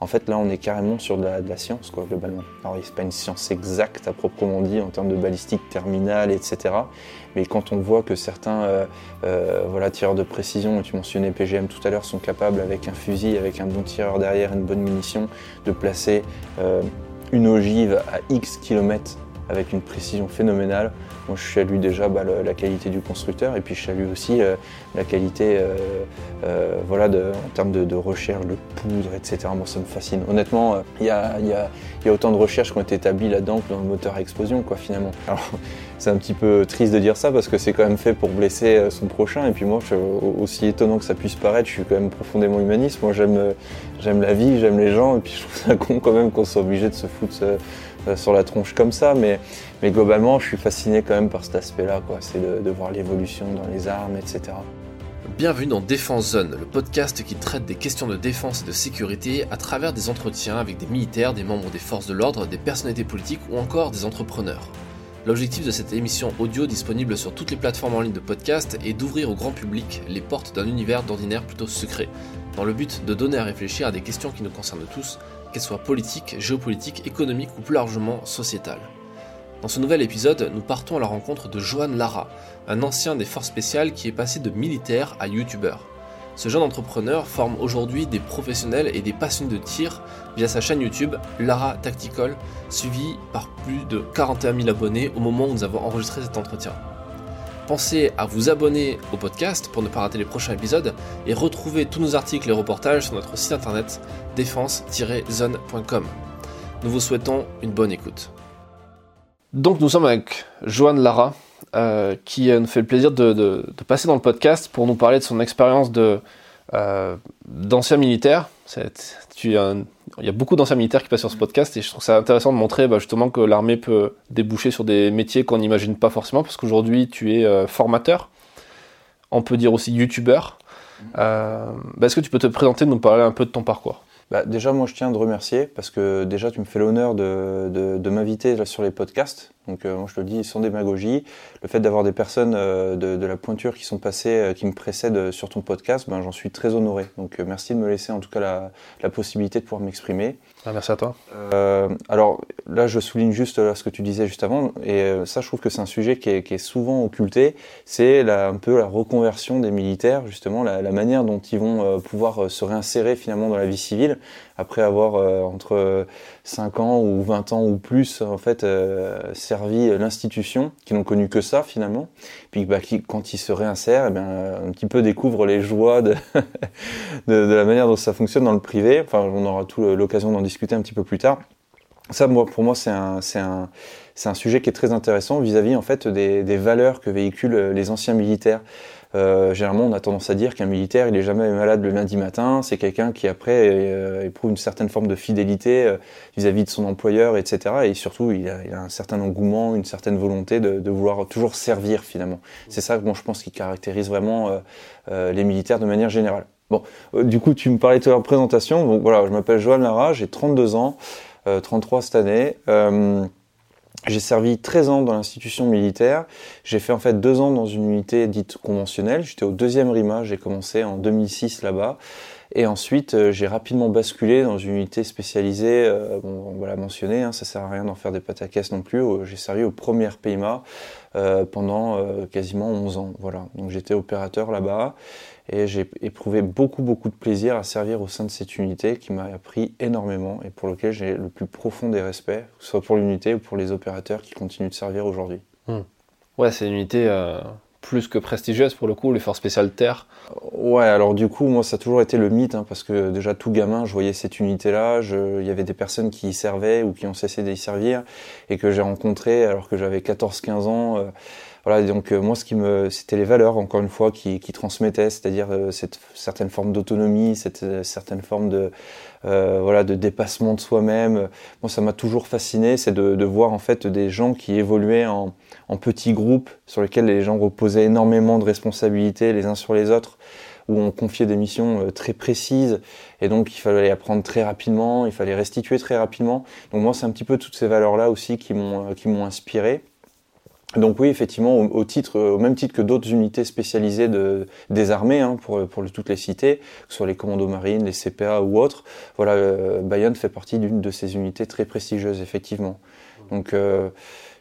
En fait, là, on est carrément sur de la, science, quoi, globalement. Alors, c'est pas une science exacte à proprement dit en termes de balistique terminale, etc. Mais quand on voit que certains euh, euh, tireurs de précision, tu mentionnais PGM tout à l'heure, sont capables, avec un fusil, avec un bon tireur derrière, une bonne munition, de placer euh, une ogive à X kilomètres avec une précision phénoménale. Moi, je salue déjà bah, la qualité du constructeur et puis je salue aussi euh, la qualité euh, euh, voilà, en termes de, recherche, de poudre, etc. Moi, ça me fascine. Honnêtement, il y a, autant de recherches qui ont été établies là-dedans que dans le moteur à explosion, quoi, finalement. Alors, c'est un petit peu triste de dire ça parce que c'est quand même fait pour blesser son prochain. Et puis moi, aussi étonnant que ça puisse paraître, je suis quand même profondément humaniste. Moi, j'aime la vie, j'aime les gens. Et puis je trouve ça con quand même qu'on soit obligé de se foutre sur la tronche comme ça. Mais globalement, je suis fasciné quand même par cet aspect-là. C'est de, voir l'évolution dans les armes, etc. Bienvenue dans Défense Zone, le podcast qui traite des questions de défense et de sécurité à travers des entretiens avec des militaires, des membres des forces de l'ordre, des personnalités politiques ou encore des entrepreneurs. L'objectif de cette émission audio disponible sur toutes les plateformes en ligne de podcast est d'ouvrir au grand public les portes d'un univers d'ordinaire plutôt secret, dans le but de donner à réfléchir à des questions qui nous concernent tous, qu'elles soient politiques, géopolitiques, économiques ou plus largement sociétales. Dans ce nouvel épisode, nous partons à la rencontre de Johan Lara, un ancien des forces spéciales qui est passé de militaire à youtubeur. Ce jeune entrepreneur forme aujourd'hui des professionnels et des passionnés de tir via sa chaîne YouTube Lara Tactical, suivie par plus de 41 000 abonnés au moment où nous avons enregistré cet entretien. Pensez à vous abonner au podcast pour ne pas rater les prochains épisodes et retrouver tous nos articles et reportages sur notre site internet défense-zone.com. Nous vous souhaitons une bonne écoute. Donc nous sommes avec Joanne Lara, euh, qui nous fait le plaisir de, passer dans le podcast pour nous parler de son expérience de euh, d'ancien militaire. Il y a beaucoup d'anciens militaires qui passent sur ce podcast et je trouve ça intéressant de montrer bah, justement que l'armée peut déboucher sur des métiers qu'on n'imagine pas forcément parce qu'aujourd'hui tu es euh, formateur, on peut dire aussi youtubeur. Bah, est-ce que tu peux te présenter, nous parler un peu de ton parcours? Bah, déjà, moi, je tiens à te remercier parce que déjà, tu me fais l'honneur de, de, de m'inviter sur les podcasts. Donc, euh, moi, je te le dis sans démagogie. Le fait d'avoir des personnes euh, de, de, la pointure qui sont passées, euh, qui me précèdent sur ton podcast, ben, j'en suis très honoré. Donc, merci de me laisser en tout cas la, la possibilité de pouvoir m'exprimer. Ah, merci à toi. alors là, je souligne juste ce que tu disais juste avant, et ça, je trouve que c'est un sujet qui est, qui est souvent occulté. C'est un peu la reconversion des militaires, justement, la, la manière dont ils vont pouvoir se réinsérer finalement dans la vie civile après avoir euh, entre 5 ans ou 20 ans ou plus en fait euh, servi l'institution, qui n'ont connu que ça finalement, puis bah, quand ils se réinsèrent, eh bien, un petit peu découvrent les joies de, de, la manière dont ça fonctionne dans le privé. Enfin, on aura tout l'occasion d'en discuter un petit peu plus tard. Ça, moi, pour moi, c'est un, c'est un, c'est un sujet qui est très intéressant vis-à-vis en fait des valeurs que véhiculent les anciens militaires. Euh, généralement, on a tendance à dire qu'un militaire, il est jamais malade le lundi matin. C'est quelqu'un qui après euh, éprouve une certaine forme de fidélité euh, vis-à-vis de son employeur, etc. Et surtout, il a, un certain engouement, une certaine volonté de, vouloir toujours servir finalement. C'est ça, bon, je pense, qui caractérise vraiment les militaires de manière générale. Bon, du coup, tu me parlais de la présentation. Donc voilà, je m'appelle Joanne Lara, j'ai 32 ans, 33 cette année. J'ai servi 13 ans dans l'institution militaire. J'ai fait en fait deux ans dans une unité dite conventionnelle. J'étais au deuxième RIMA, j'ai commencé en 2006 là-bas. Et ensuite, euh, j'ai rapidement basculé dans une unité spécialisée, euh, bon, on va la mentionner, hein, ça sert à rien d'en faire des pâtes à caisse non plus. J'ai servi au premier PIMA euh, pendant quasiment 11 ans. Voilà. Donc j'étais opérateur là-bas et j'ai éprouvé beaucoup beaucoup de plaisir à servir au sein de cette unité qui m'a appris énormément et pour lequel j'ai le plus profond des respects, que ce soit pour l'unité ou pour les opérateurs qui continuent de servir aujourd'hui. Hmm. Ouais, c'est une unité euh, plus que prestigieuse pour le coup, les forces spéciales terre. Ouais, alors du coup, moi ça a toujours été le mythe, hein, parce que déjà tout gamin, je voyais cette unité-là, il y avait des personnes qui y servaient ou qui ont cessé d'y servir et que j'ai rencontrées alors que j'avais 14-15 ans. Euh, voilà, donc euh, moi, ce qui me, c'était les valeurs, encore une fois, qui, transmettaient, c'est-à-dire euh, cette certaine forme d'autonomie, cette euh, certaine forme de, voilà, de dépassement de soi-même. Moi, ça m'a toujours fasciné, c'est de, voir en fait des gens qui évoluaient en, petits groupes, sur lesquels les gens reposaient énormément de responsabilités les uns sur les autres où on confiait des missions très précises et donc il fallait apprendre très rapidement, il fallait restituer très rapidement. Donc moi c'est un petit peu toutes ces valeurs là aussi qui m'ont inspiré. Donc oui, effectivement, au, titre, au même titre que d'autres unités spécialisées de, des armées, hein, pour, toutes les citer, que ce soit les commandos marines, les CPA ou autres, voilà, euh, Bayonne fait partie d'une de ces unités très prestigieuses, effectivement. Donc euh,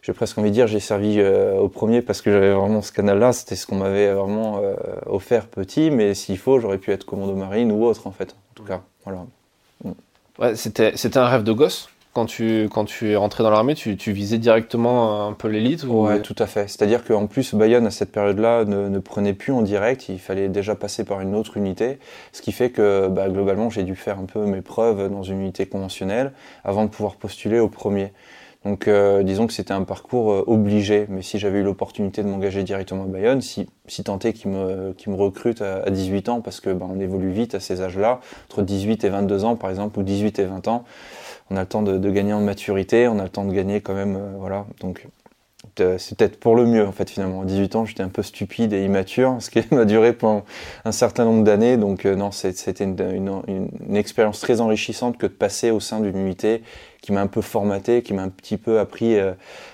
j'ai presque envie de dire, j'ai servi euh, au premier parce que j'avais vraiment ce canal-là, c'était ce qu'on m'avait vraiment euh, offert petit, mais s'il faut, j'aurais pu être commando marine ou autre, en fait, en tout cas, voilà. Ouais, c'était, c'était un rêve de gosse quand tu, quand tu es rentré dans l'armée, tu, visais directement un peu l'élite ou... Ouais, tout à fait. C'est-à-dire qu'en plus, Bayonne, à cette période-là, ne, ne, prenait plus en direct. Il fallait déjà passer par une autre unité. Ce qui fait que, bah, globalement, j'ai dû faire un peu mes preuves dans une unité conventionnelle avant de pouvoir postuler au premier. Donc, euh, disons que c'était un parcours euh, obligé. Mais si j'avais eu l'opportunité de m'engager directement à Bayonne, si, si tant est qu'ils me, qu me recrutent à, à, 18 ans, parce que bah, on évolue vite à ces âges-là, entre 18 et 22 ans, par exemple, ou 18 et 20 ans, on a le temps de, gagner en maturité, on a le temps de gagner quand même, euh, voilà. Donc c'est peut-être pour le mieux en fait finalement. À 18 ans, j'étais un peu stupide et immature, ce qui m'a duré pendant un certain nombre d'années. Donc non, c'était une, expérience très enrichissante que de passer au sein d'une unité qui m'a un peu formaté, qui m'a un petit peu appris, euh,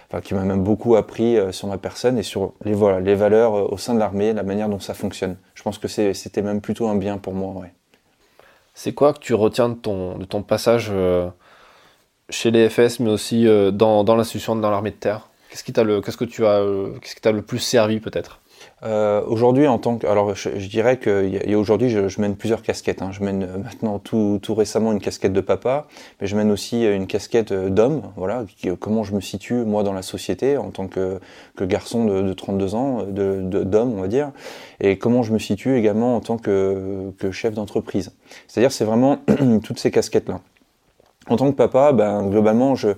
enfin qui m'a même beaucoup appris euh, sur ma personne et sur les voilà les valeurs euh, au sein de l'armée, la manière dont ça fonctionne. Je pense que c'était même plutôt un bien pour moi. Ouais. C'est quoi que tu retiens de ton de ton passage chez les FS, mais aussi dans, dans l'institution dans l'armée de terre? Qu'est-ce qui t'a le, qu'est-ce que tu as, qu'est-ce qui t'a le plus servi peut-être? Euh, aujourd'hui, en tant que, alors je, je dirais que y a, aujourd'hui, je, je, mène plusieurs casquettes. Hein. Je mène euh, maintenant tout, tout récemment une casquette de papa, mais je mène aussi une casquette d'homme. Voilà, comment je me situe moi dans la société en tant que, que garçon de, de 32 ans, de, d'homme, on va dire, et comment je me situe également en tant que, que chef d'entreprise. C'est-à-dire, c'est vraiment toutes ces casquettes là en tant que papa, ben, globalement, je,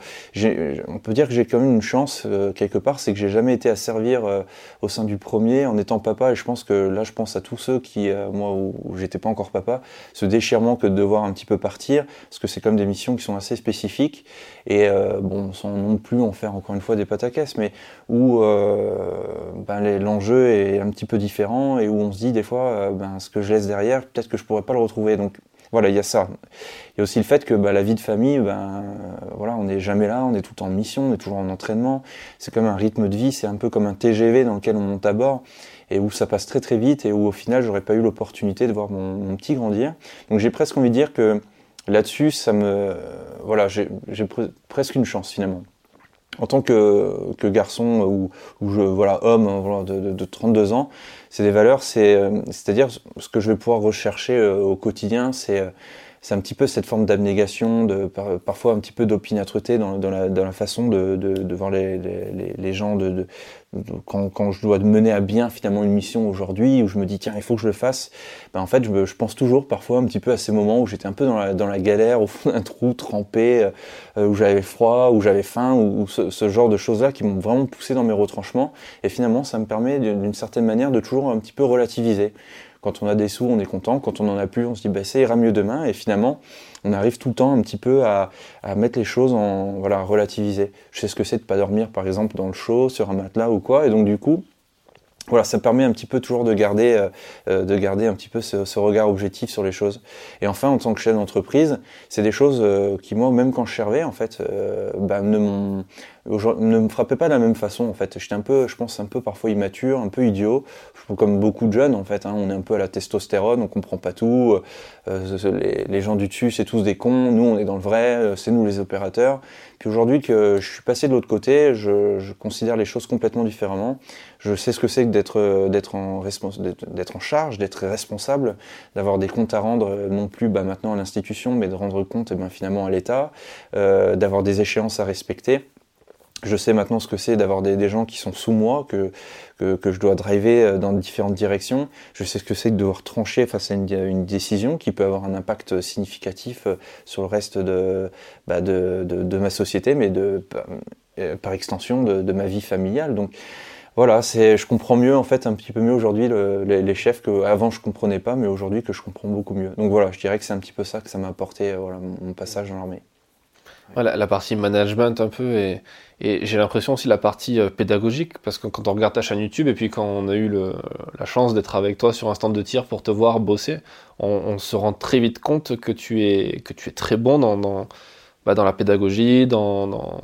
on peut dire que j'ai quand même une chance euh, quelque part, c'est que j'ai jamais été à servir euh, au sein du premier en étant papa. Et je pense que là, je pense à tous ceux qui, euh, moi, où, où j'étais pas encore papa, ce déchirement que de devoir un petit peu partir, parce que c'est comme des missions qui sont assez spécifiques et euh, bon, sans non plus en faire encore une fois des caisse, mais où ben, l'enjeu est un petit peu différent et où on se dit des fois, ben, ce que je laisse derrière, peut-être que je pourrais pas le retrouver. Donc voilà, il y a ça. Il y a aussi le fait que bah, la vie de famille, ben, voilà, on n'est jamais là, on est tout le temps en mission, on est toujours en entraînement. C'est comme un rythme de vie, c'est un peu comme un TGV dans lequel on monte à bord et où ça passe très très vite et où au final j'aurais pas eu l'opportunité de voir mon, mon, petit grandir. Donc j'ai presque envie de dire que là-dessus, ça me, voilà, j'ai pre presque une chance finalement en tant que, que garçon ou, je, voilà homme voilà, de, de, de 32 ans, c'est des valeurs, c'est c'est-à-dire ce que je vais pouvoir rechercher euh, au quotidien, c'est c'est un petit peu cette forme d'abnégation, de par, parfois un petit peu d'opiniâtreté dans, la, façon de, de, voir les, gens, de, quand, je dois mener à bien finalement une mission aujourd'hui, où je me dis tiens il faut que je le fasse, ben, en fait je, pense toujours parfois un petit peu à ces moments où j'étais un peu dans la, galère, au fond d'un trou, trempé, euh, où j'avais froid, où j'avais faim, ou, ou ce, ce, genre de choses-là qui m'ont vraiment poussé dans mes retranchements, et finalement ça me permet d'une certaine manière de toujours un petit peu relativiser. Quand on a des sous, on est content. Quand on en a plus, on se dit bah, ça ira mieux demain. Et finalement, on arrive tout le temps un petit peu à, mettre les choses en voilà relativiser. Je sais ce que c'est de pas dormir, par exemple, dans le chaud, sur un matelas ou quoi. Et donc du coup, voilà, ça permet un petit peu toujours de garder, euh, de garder un petit peu ce, regard objectif sur les choses. Et enfin, en tant que chef d'entreprise, c'est des choses euh, qui moi, même quand je servais, en fait, euh, bah, ne m'ont ne me frappait pas de la même façon en fait. J'étais un peu, je pense un peu parfois immature, un peu idiot, comme beaucoup de jeunes en fait. Hein. On est un peu à la testostérone, on comprend pas tout. Euh, les, gens du dessus c'est tous des cons. Nous on est dans le vrai, euh, c'est nous les opérateurs. Puis aujourd'hui que je suis passé de l'autre côté, je, je, considère les choses complètement différemment. Je sais ce que c'est que d'être d'être en d'être en charge, d'être responsable, d'avoir des comptes à rendre euh, non plus bah, maintenant à l'institution, mais de rendre compte eh ben, finalement à l'État, euh, d'avoir des échéances à respecter je sais maintenant ce que c'est d'avoir des, gens qui sont sous moi, que, que, je dois driver euh, dans différentes directions. Je sais ce que c'est de devoir trancher face à une, décision qui peut avoir un impact significatif euh, sur le reste de, bah de, de, de, ma société, mais de, euh, par extension de, de ma vie familiale. Donc voilà, c'est, je comprends mieux en fait un petit peu mieux aujourd'hui le, les, les, chefs que avant je comprenais pas, mais aujourd'hui que je comprends beaucoup mieux. Donc voilà, je dirais que c'est un petit peu ça que ça m'a apporté voilà, mon passage dans l'armée. La, partie management un peu et, j'ai l'impression aussi la partie euh, pédagogique parce que quand on regarde ta chaîne YouTube et puis quand on a eu le, la chance d'être avec toi sur un stand de tir pour te voir bosser, on, on, se rend très vite compte que tu es que tu es très bon dans dans, bah, dans la pédagogie, dans, dans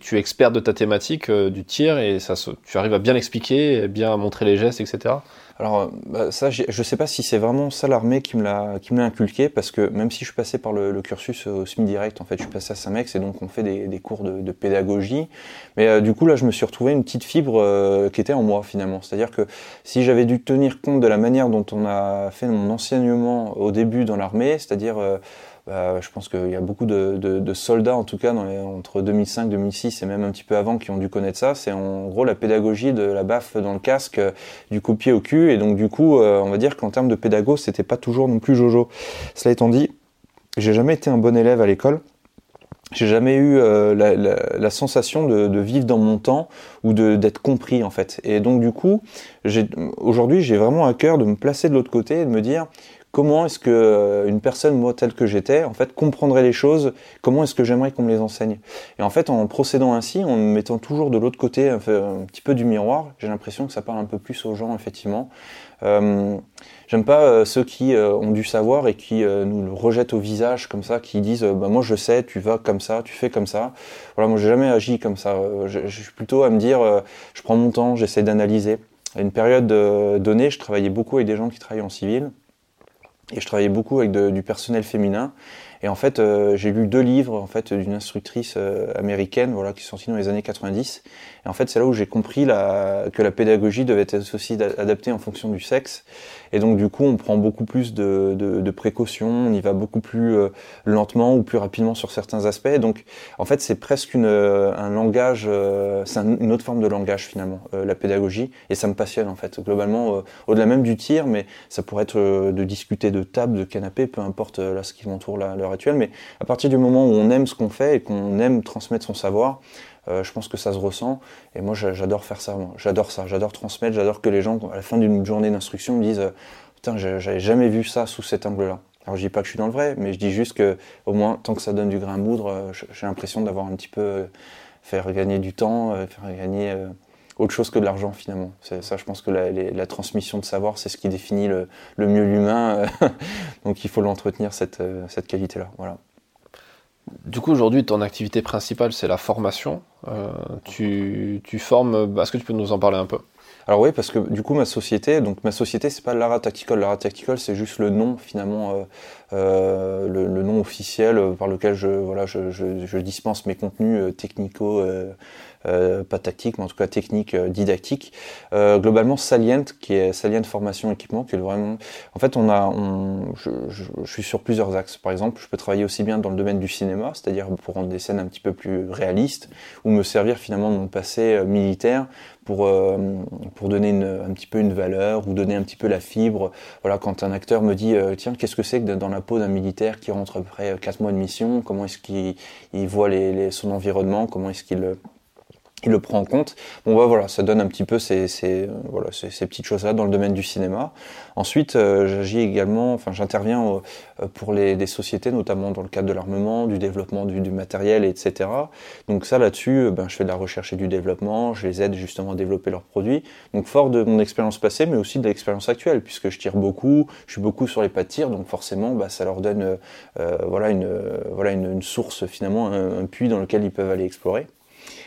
tu es expert de ta thématique du tir et ça, tu arrives à bien expliquer, bien montrer les gestes, etc. Alors euh, bah, ça, je sais pas si c'est vraiment ça l'armée qui me l'a qui me l'a inculqué parce que même si je suis passé par le, cursus au SMI direct, en fait, je suis passé à Samex et donc on fait des, cours de, pédagogie. Mais euh, du coup là, je me suis retrouvé une petite fibre euh, qui était en moi finalement. C'est-à-dire que si j'avais dû tenir compte de la manière dont on a fait mon enseignement au début dans l'armée, c'est-à-dire bah, je pense qu'il y a beaucoup de, soldats, en tout cas entre 2005 2006 et même un petit peu avant, qui ont dû connaître ça. C'est en gros la pédagogie de la baffe dans le casque, euh, du coup pied au cul. Et donc du coup, euh, on va dire qu'en termes de pédago, c'était pas toujours non plus Jojo. Cela étant dit, j'ai jamais été un bon élève à l'école. J'ai jamais eu euh, la, sensation de, de, vivre dans mon temps ou d'être compris en fait. Et donc du coup, aujourd'hui, j'ai vraiment à cœur de me placer de l'autre côté et de me dire comment est-ce que euh, une personne, moi, telle que j'étais, en fait, comprendrait les choses, comment est-ce que j'aimerais qu'on me les enseigne? Et en fait, en procédant ainsi, en me mettant toujours de l'autre côté, un, petit peu du miroir, j'ai l'impression que ça parle un peu plus aux gens, effectivement. Euh, J'aime pas euh, ceux qui ont du savoir et qui nous le rejettent au visage comme ça, qui disent bah, moi je sais, tu vas comme ça, tu fais comme ça. Voilà, moi j'ai jamais agi comme ça. Je, je, suis plutôt à me dire je prends mon temps, j'essaie d'analyser. À une période donnée, je travaillais beaucoup avec des gens qui travaillent en civil. Et je travaillais beaucoup avec du personnel féminin. Et en fait, euh, j'ai lu deux livres en fait d'une instructrice euh, américaine, voilà, qui sont sortis dans les années 90. En fait, c'est là où j'ai compris la, que la pédagogie devait être aussi adaptée en fonction du sexe. Et donc, du coup, on prend beaucoup plus de, de, de précautions, on y va beaucoup plus euh, lentement ou plus rapidement sur certains aspects. Donc, en fait, c'est presque une, un langage, c'est une autre forme de langage finalement, la pédagogie. Et ça me passionne en fait, globalement, au-delà même du tir, mais ça pourrait être de discuter de table, de canapé, peu importe là ce qui m'entoure là actuelle, mais à partir du moment où on aime ce qu'on fait et qu'on aime transmettre son savoir, euh, je pense que ça se ressent. Et moi, j'adore faire ça. J'adore ça. J'adore transmettre. J'adore que les gens, à la fin d'une journée d'instruction, me disent Putain, j'avais jamais vu ça sous cet angle-là. Alors, je dis pas que je suis dans le vrai, mais je dis juste que, au moins, tant que ça donne du grain à moudre, euh, j'ai l'impression d'avoir un petit peu euh, faire gagner du temps, faire gagner autre chose que de l'argent finalement. Ça, je pense que la, transmission de savoir, c'est ce qui définit le, mieux l'humain. Donc il faut l'entretenir, cette, euh, cette qualité-là. Voilà. Du coup, aujourd'hui, ton activité principale, c'est la formation. Euh, tu, tu, formes. Est-ce que tu peux nous en parler un peu? Alors oui, parce que du coup ma société, donc ma société c'est pas Lara Tactical, Lara Tactical c'est juste le nom finalement, euh, euh le, nom officiel par lequel je voilà je, dispense mes contenus technico euh, pas tactique, mais en tout cas technique, euh, didactique. Euh, globalement, Salient, qui est Salient Formation Équipement, qui est vraiment... En fait, on a, on, je, suis sur plusieurs axes. Par exemple, je peux travailler aussi bien dans le domaine du cinéma, c'est-à-dire pour rendre des scènes un petit peu plus réalistes, ou me servir finalement de mon passé militaire pour, pour donner un petit peu une valeur ou donner un petit peu la fibre. Voilà, quand un acteur me dit tiens, qu'est-ce que c'est que dans la peau d'un militaire qui rentre après 4 mois de mission? Comment est-ce qu'il voit son environnement? Comment est-ce qu'il il le prend en compte. Bon bah voilà, ça donne un petit peu ces, ces voilà ces, ces petites choses là dans le domaine du cinéma. Ensuite, euh, j'agis également, enfin j'interviens euh, pour les des sociétés, notamment dans le cadre de l'armement, du développement du, du, matériel, etc. Donc ça là-dessus, euh, ben je fais de la recherche et du développement, je les aide justement à développer leurs produits. Donc fort de mon expérience passée, mais aussi de l'expérience actuelle, puisque je tire beaucoup, je suis beaucoup sur les pas de tir, donc forcément, bah, ça leur donne euh, voilà une voilà une, source finalement, un puits dans lequel ils peuvent aller explorer.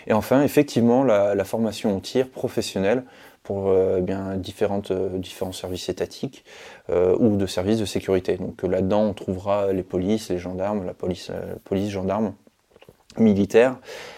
Et enfin, effectivement, la, formation au tir professionnelle pour euh, eh bien différentes, euh, différents services étatiques euh, ou de services de sécurité. Donc là-dedans, on trouvera les polices, les gendarmes, la police, police gendarmes, militaires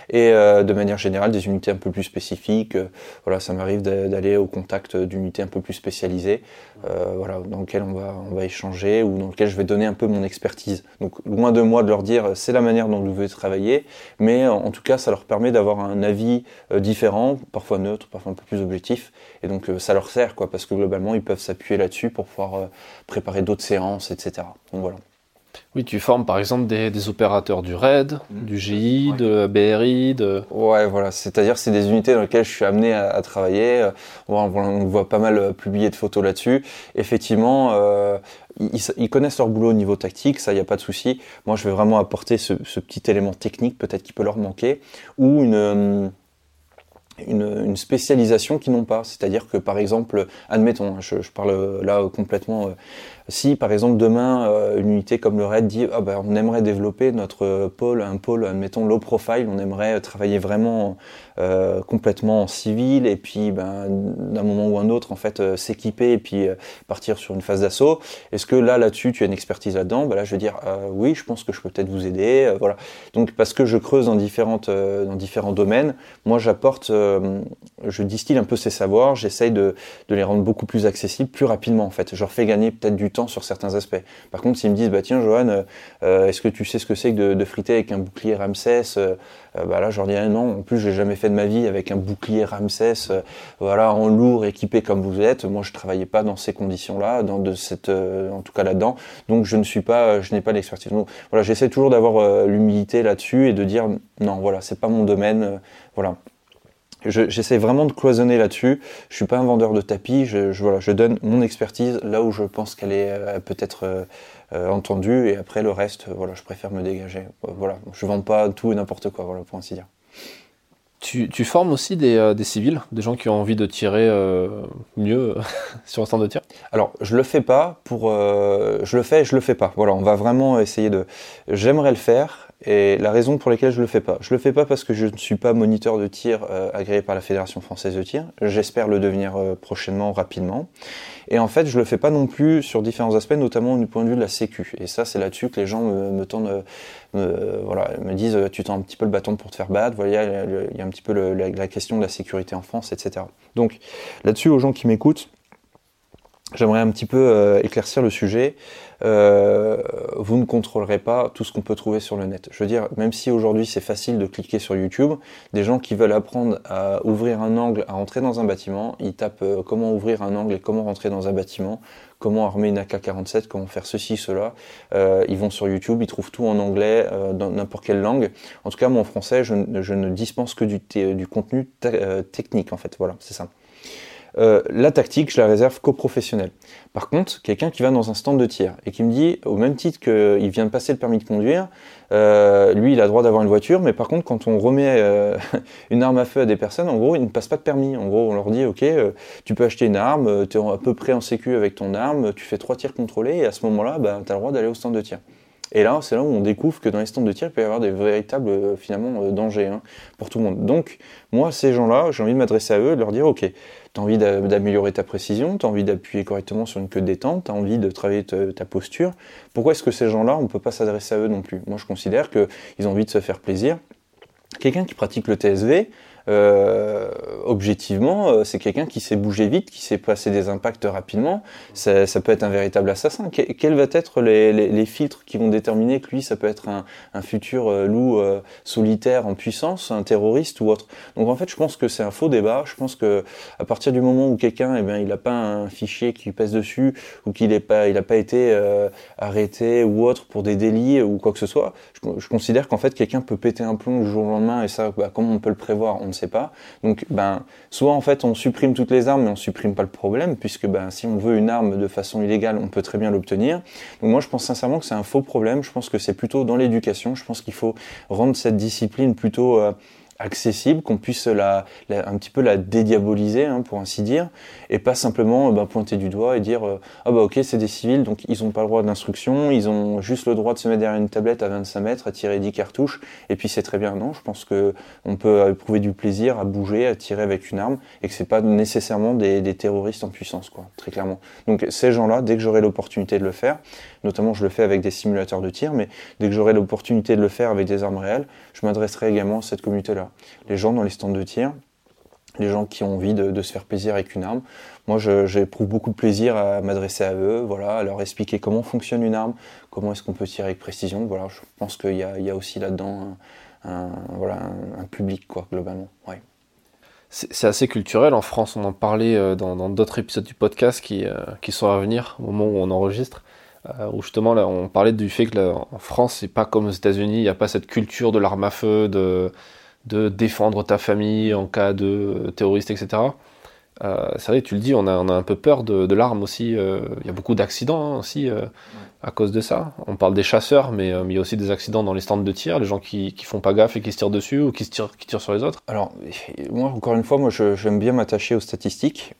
et euh, de manière générale des unités un peu plus spécifiques. Euh, voilà, ça m'arrive d'aller au contact d'unités un peu plus spécialisées, euh, voilà, dans lesquelles on va, on va échanger ou dans lesquelles je vais donner un peu mon expertise. Donc loin de moi de leur dire c'est la manière dont vous voulez travailler, mais en tout cas ça leur permet d'avoir un avis différent, parfois neutre, parfois un peu plus objectif, et donc ça leur sert quoi, parce que globalement ils peuvent s'appuyer là-dessus pour pouvoir préparer d'autres séances, etc. Donc voilà. Oui, tu formes par exemple des, des opérateurs du RAID, mmh. du GI, de la BRI, de... Ouais, voilà, c'est-à-dire c'est des unités dans lesquelles je suis amené à, à travailler. On, on, voit pas mal euh, publier de photos là-dessus. Effectivement, euh, ils, ils, connaissent leur boulot au niveau tactique, ça, il n'y a pas de souci. Moi, je vais vraiment apporter ce, ce petit élément technique, peut-être qui peut leur manquer, ou une... Euh, une, spécialisation qu'ils n'ont pas. C'est-à-dire que par exemple, admettons, je, je parle là complètement si par exemple demain euh, une unité comme le RAID dit ah, ben, on aimerait développer notre pôle, un pôle, admettons low profile, on aimerait travailler vraiment euh, complètement en civil et puis ben, d'un moment ou un autre en fait euh, s'équiper et puis partir sur une phase d'assaut. Est-ce que là là-dessus tu as une expertise là-dedans? Ben Là je vais dire oui, je pense que je peux peut-être vous aider. voilà. Donc parce que je creuse dans différentes dans différents domaines, moi j'apporte, je distille un peu ces savoirs, j'essaye de, les rendre beaucoup plus accessibles, plus rapidement en fait. Je leur fais gagner peut-être du temps sur certains aspects. Par contre, s'ils me disent, bah tiens, Johan, euh, euh, est-ce que tu sais ce que c'est que de, friter avec un bouclier Ramsès euh, Bah là, je leur dirais non. En plus, j'ai jamais fait de ma vie avec un bouclier Ramsès, voilà, en lourd, équipé comme vous êtes. Moi, je travaillais pas dans ces conditions-là, en tout cas là-dedans. Donc, je ne suis pas, je n'ai pas l'expertise. Donc, voilà, j'essaie toujours d'avoir l'humilité là-dessus et de dire non, voilà, c'est pas mon domaine. voilà, J'essaie vraiment de cloisonner là-dessus. Je suis pas un vendeur de tapis. Je, je, voilà, je donne mon expertise là où je pense qu'elle est euh, peut-être euh, euh, entendue, et après le reste, voilà, je préfère me dégager. Voilà, je vends pas tout et n'importe quoi, voilà, pour ainsi dire. Tu, tu formes aussi des, des, civils, des gens qui ont envie de tirer mieux sur un stand de tir? Alors, je le fais pas pour, je le fais, et je le fais pas. Voilà, on va vraiment essayer de. J'aimerais le faire. Et la raison pour laquelle je le fais pas, je le fais pas parce que je ne suis pas moniteur de tir euh, agréé par la Fédération française de tir. J'espère le devenir euh, prochainement, rapidement. Et en fait, je le fais pas non plus sur différents aspects, notamment du point de vue de la sécu. Et ça, c'est là-dessus que les gens me, tendent, me, voilà, me disent, tu tends un petit peu le bâton pour te faire battre. Voilà, il y a un petit peu la, question de la sécurité en France, etc. Donc là-dessus, aux gens qui m'écoutent, J'aimerais un petit peu euh, éclaircir le sujet. Euh, vous ne contrôlerez pas tout ce qu'on peut trouver sur le net. Je veux dire, même si aujourd'hui c'est facile de cliquer sur YouTube, des gens qui veulent apprendre à ouvrir un angle, à rentrer dans un bâtiment, ils tapent euh, comment ouvrir un angle et comment rentrer dans un bâtiment, comment armer une AK-47, comment faire ceci, cela. Euh, ils vont sur YouTube, ils trouvent tout en anglais, dans n'importe quelle langue. En tout cas, moi en français, je, je ne dispense que du, du contenu technique en fait. Voilà, c'est ça. Euh, la tactique, je la réserve qu'aux professionnels. Par contre, quelqu'un qui va dans un stand de tir et qui me dit, au même titre qu'il vient de passer le permis de conduire, euh, lui, il a le droit d'avoir une voiture, mais par contre, quand on remet euh, une arme à feu à des personnes, en gros, ils ne passent pas de permis. En gros, on leur dit, ok, tu peux acheter une arme, tu es à peu près en sécu avec ton arme, tu fais trois tirs contrôlés, et à ce moment-là, bah, tu as le droit d'aller au stand de tir. Et là, c'est là où on découvre que dans les stands de tir, il peut y avoir des véritables euh, finalement euh, dangers hein, pour tout le monde. Donc, moi, ces gens-là, j'ai envie de m'adresser à eux, de leur dire, ok, tu as envie d'améliorer ta précision, tu as envie d'appuyer correctement sur une queue de détente, tu as envie de travailler ta posture. Pourquoi est-ce que ces gens-là, on ne peut pas s'adresser à eux non plus? Moi, je considère qu'ils ont envie de se faire plaisir. Quelqu'un qui pratique le TSV, euh, objectivement, euh, c'est quelqu'un qui sait bouger vite, qui sait passer des impacts rapidement. Ça, ça peut être un véritable assassin. quels vont être les, les, les, filtres qui vont déterminer que lui, ça peut être un, un futur euh, loup euh, solitaire en puissance, un terroriste ou autre? Donc en fait, je pense que c'est un faux débat. Je pense que à partir du moment où quelqu'un, eh bien, il n'a pas un fichier qui pèse dessus ou qu'il n'est pas, il n'a pas été arrêté ou autre pour des délits ou quoi que ce soit, je, considère qu'en fait, quelqu'un peut péter un plomb du jour au lendemain et ça, bah, comment on peut le prévoir on ne sait pas. Donc, ben, soit en fait on supprime toutes les armes, mais on supprime pas le problème, puisque ben, si on veut une arme de façon illégale, on peut très bien l'obtenir. Donc moi, je pense sincèrement que c'est un faux problème. Je pense que c'est plutôt dans l'éducation. Je pense qu'il faut rendre cette discipline plutôt euh, accessible, qu'on puisse la, un petit peu la dédiaboliser, hein, pour ainsi dire, et pas simplement bah, pointer du doigt et dire euh, ah bah ok c'est des civils donc ils n'ont pas le droit d'instruction, ils ont juste le droit de se mettre derrière une tablette à 25 mètres, à tirer 10 cartouches, et puis c'est très bien. Non, je pense que on peut éprouver du plaisir à bouger, à tirer avec une arme, et que c'est pas nécessairement des, des, terroristes en puissance, quoi, très clairement. Donc ces gens-là, dès que j'aurai l'opportunité de le faire, notamment je le fais avec des simulateurs de tir, mais dès que j'aurai l'opportunité de le faire avec des armes réelles, je m'adresserai également à cette communauté-là les gens dans les stands de tir, les gens qui ont envie de, se faire plaisir avec une arme. Moi, j'éprouve beaucoup de plaisir à m'adresser à eux, voilà, à leur expliquer comment fonctionne une arme, comment est-ce qu'on peut tirer avec précision. Voilà, je pense qu'il y, a aussi là-dedans un, public, quoi, globalement. C'est assez culturel. En France, on en parlait euh, dans d'autres épisodes du podcast qui, euh, qui sont à venir au moment où on enregistre. Euh, où justement là, on parlait du fait que en France, c'est pas comme aux États-Unis, il n'y a pas cette culture de l'arme à feu, de, de défendre ta famille en cas de terroriste, etc. Euh, c'est vrai, tu le dis, on a, on a un peu peur de, l'arme aussi. Euh, il y a beaucoup d'accidents hein, aussi à cause de ça. On parle des chasseurs, mais, il y a aussi des accidents dans les stands de tir, les gens qui, qui font pas gaffe et qui se tirent dessus ou qui, se tirent, sur les autres. Alors, moi, encore une fois, moi, j'aime bien m'attacher aux statistiques.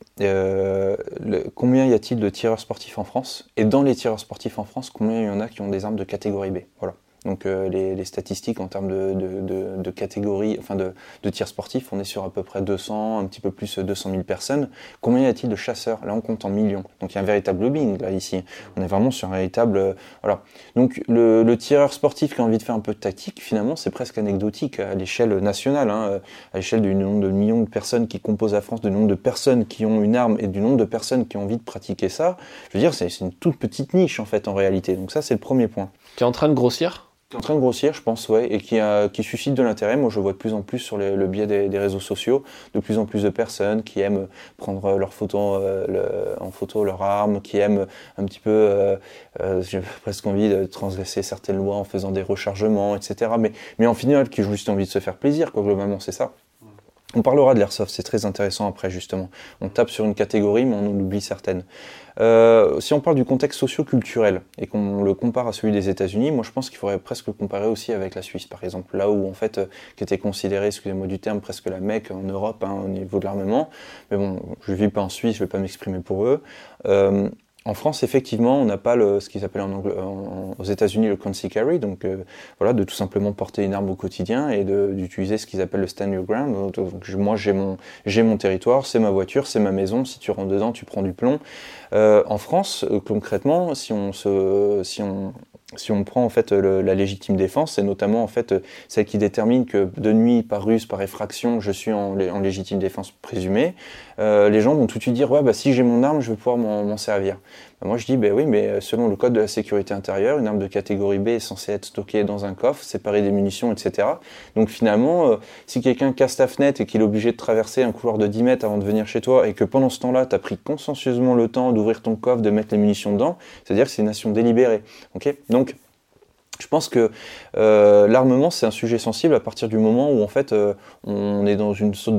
combien y a-t-il de tireurs sportifs en France? Et dans les tireurs sportifs en France, combien il y en a qui ont des armes de catégorie B? Voilà. Donc euh, les, statistiques en termes de, de, de, catégorie, enfin de, de tirs sportifs, on est sur à peu près 200, un petit peu plus 200 000 personnes. Combien y a-t-il de chasseurs? Là, on compte en millions. Donc il y a un véritable lobbying là ici. On est vraiment sur un véritable, euh, voilà. Donc le, tireur sportif qui a envie de faire un peu de tactique, finalement, c'est presque anecdotique à l'échelle nationale, hein, euh, à l'échelle du nombre de millions de personnes qui composent la France, du nombre de personnes qui ont une arme et du nombre de personnes qui ont envie de pratiquer ça. Je veux dire, c'est une toute petite niche en fait en réalité. Donc ça, c'est le premier point. Qui est en train de grossir? En train de grossir, je pense, ouais, et qui, qui suscite de l'intérêt. Moi, je vois de plus en plus sur le biais des, réseaux sociaux, de plus en plus de personnes qui aiment prendre leurs photos euh, en photo leurs armes, qui aiment un petit peu, euh, euh, j'ai presque envie de transgresser certaines lois en faisant des rechargements, etc. Mais, mais en final, qui ont juste envie de se faire plaisir, quoi, globalement, c'est ça. On parlera de l'airsoft, c'est très intéressant après justement. On tape sur une catégorie, mais on oublie certaines. Euh, si on parle du contexte socio-culturel et qu'on le compare à celui des États-Unis, moi je pense qu'il faudrait presque le comparer aussi avec la Suisse, par exemple, là où en fait, euh, qui était considéré, excusez-moi du terme, presque la Mecque en Europe hein, au niveau de l'armement. Mais bon, je vis pas en Suisse, je vais pas m'exprimer pour eux. Euh, en France, effectivement, on n'a pas le, ce qu'ils appellent en aux États-Unis le conceal carry, donc euh, voilà, de tout simplement porter une arme au quotidien et d'utiliser ce qu'ils appellent le stand your ground. Donc, moi, j'ai mon, j'ai mon territoire, c'est ma voiture, c'est ma maison. Si tu rentres dedans, tu prends du plomb. Euh, en France, euh, concrètement, si on se, si on, si on prend en fait la légitime défense, c'est notamment en fait celle qui détermine que de nuit, par ruse, par effraction, je suis en, légitime défense présumée. Euh, les gens vont tout de suite dire ouais bah si j'ai mon arme, je vais pouvoir m'en servir. Bah, moi je dis ben oui mais selon le code de la sécurité intérieure, une arme de catégorie B est censée être stockée dans un coffre, séparée des munitions, etc. Donc finalement, euh, si quelqu'un casse ta fenêtre et qu'il est obligé de traverser un couloir de 10 mètres avant de venir chez toi et que pendant ce temps-là, tu as pris consciencieusement le temps d'ouvrir ton coffre, de mettre les munitions dedans, c'est-à-dire que c'est une action délibérée. Donc je pense que euh, l'armement c'est un sujet sensible à partir du moment où en fait euh, on est dans une sorte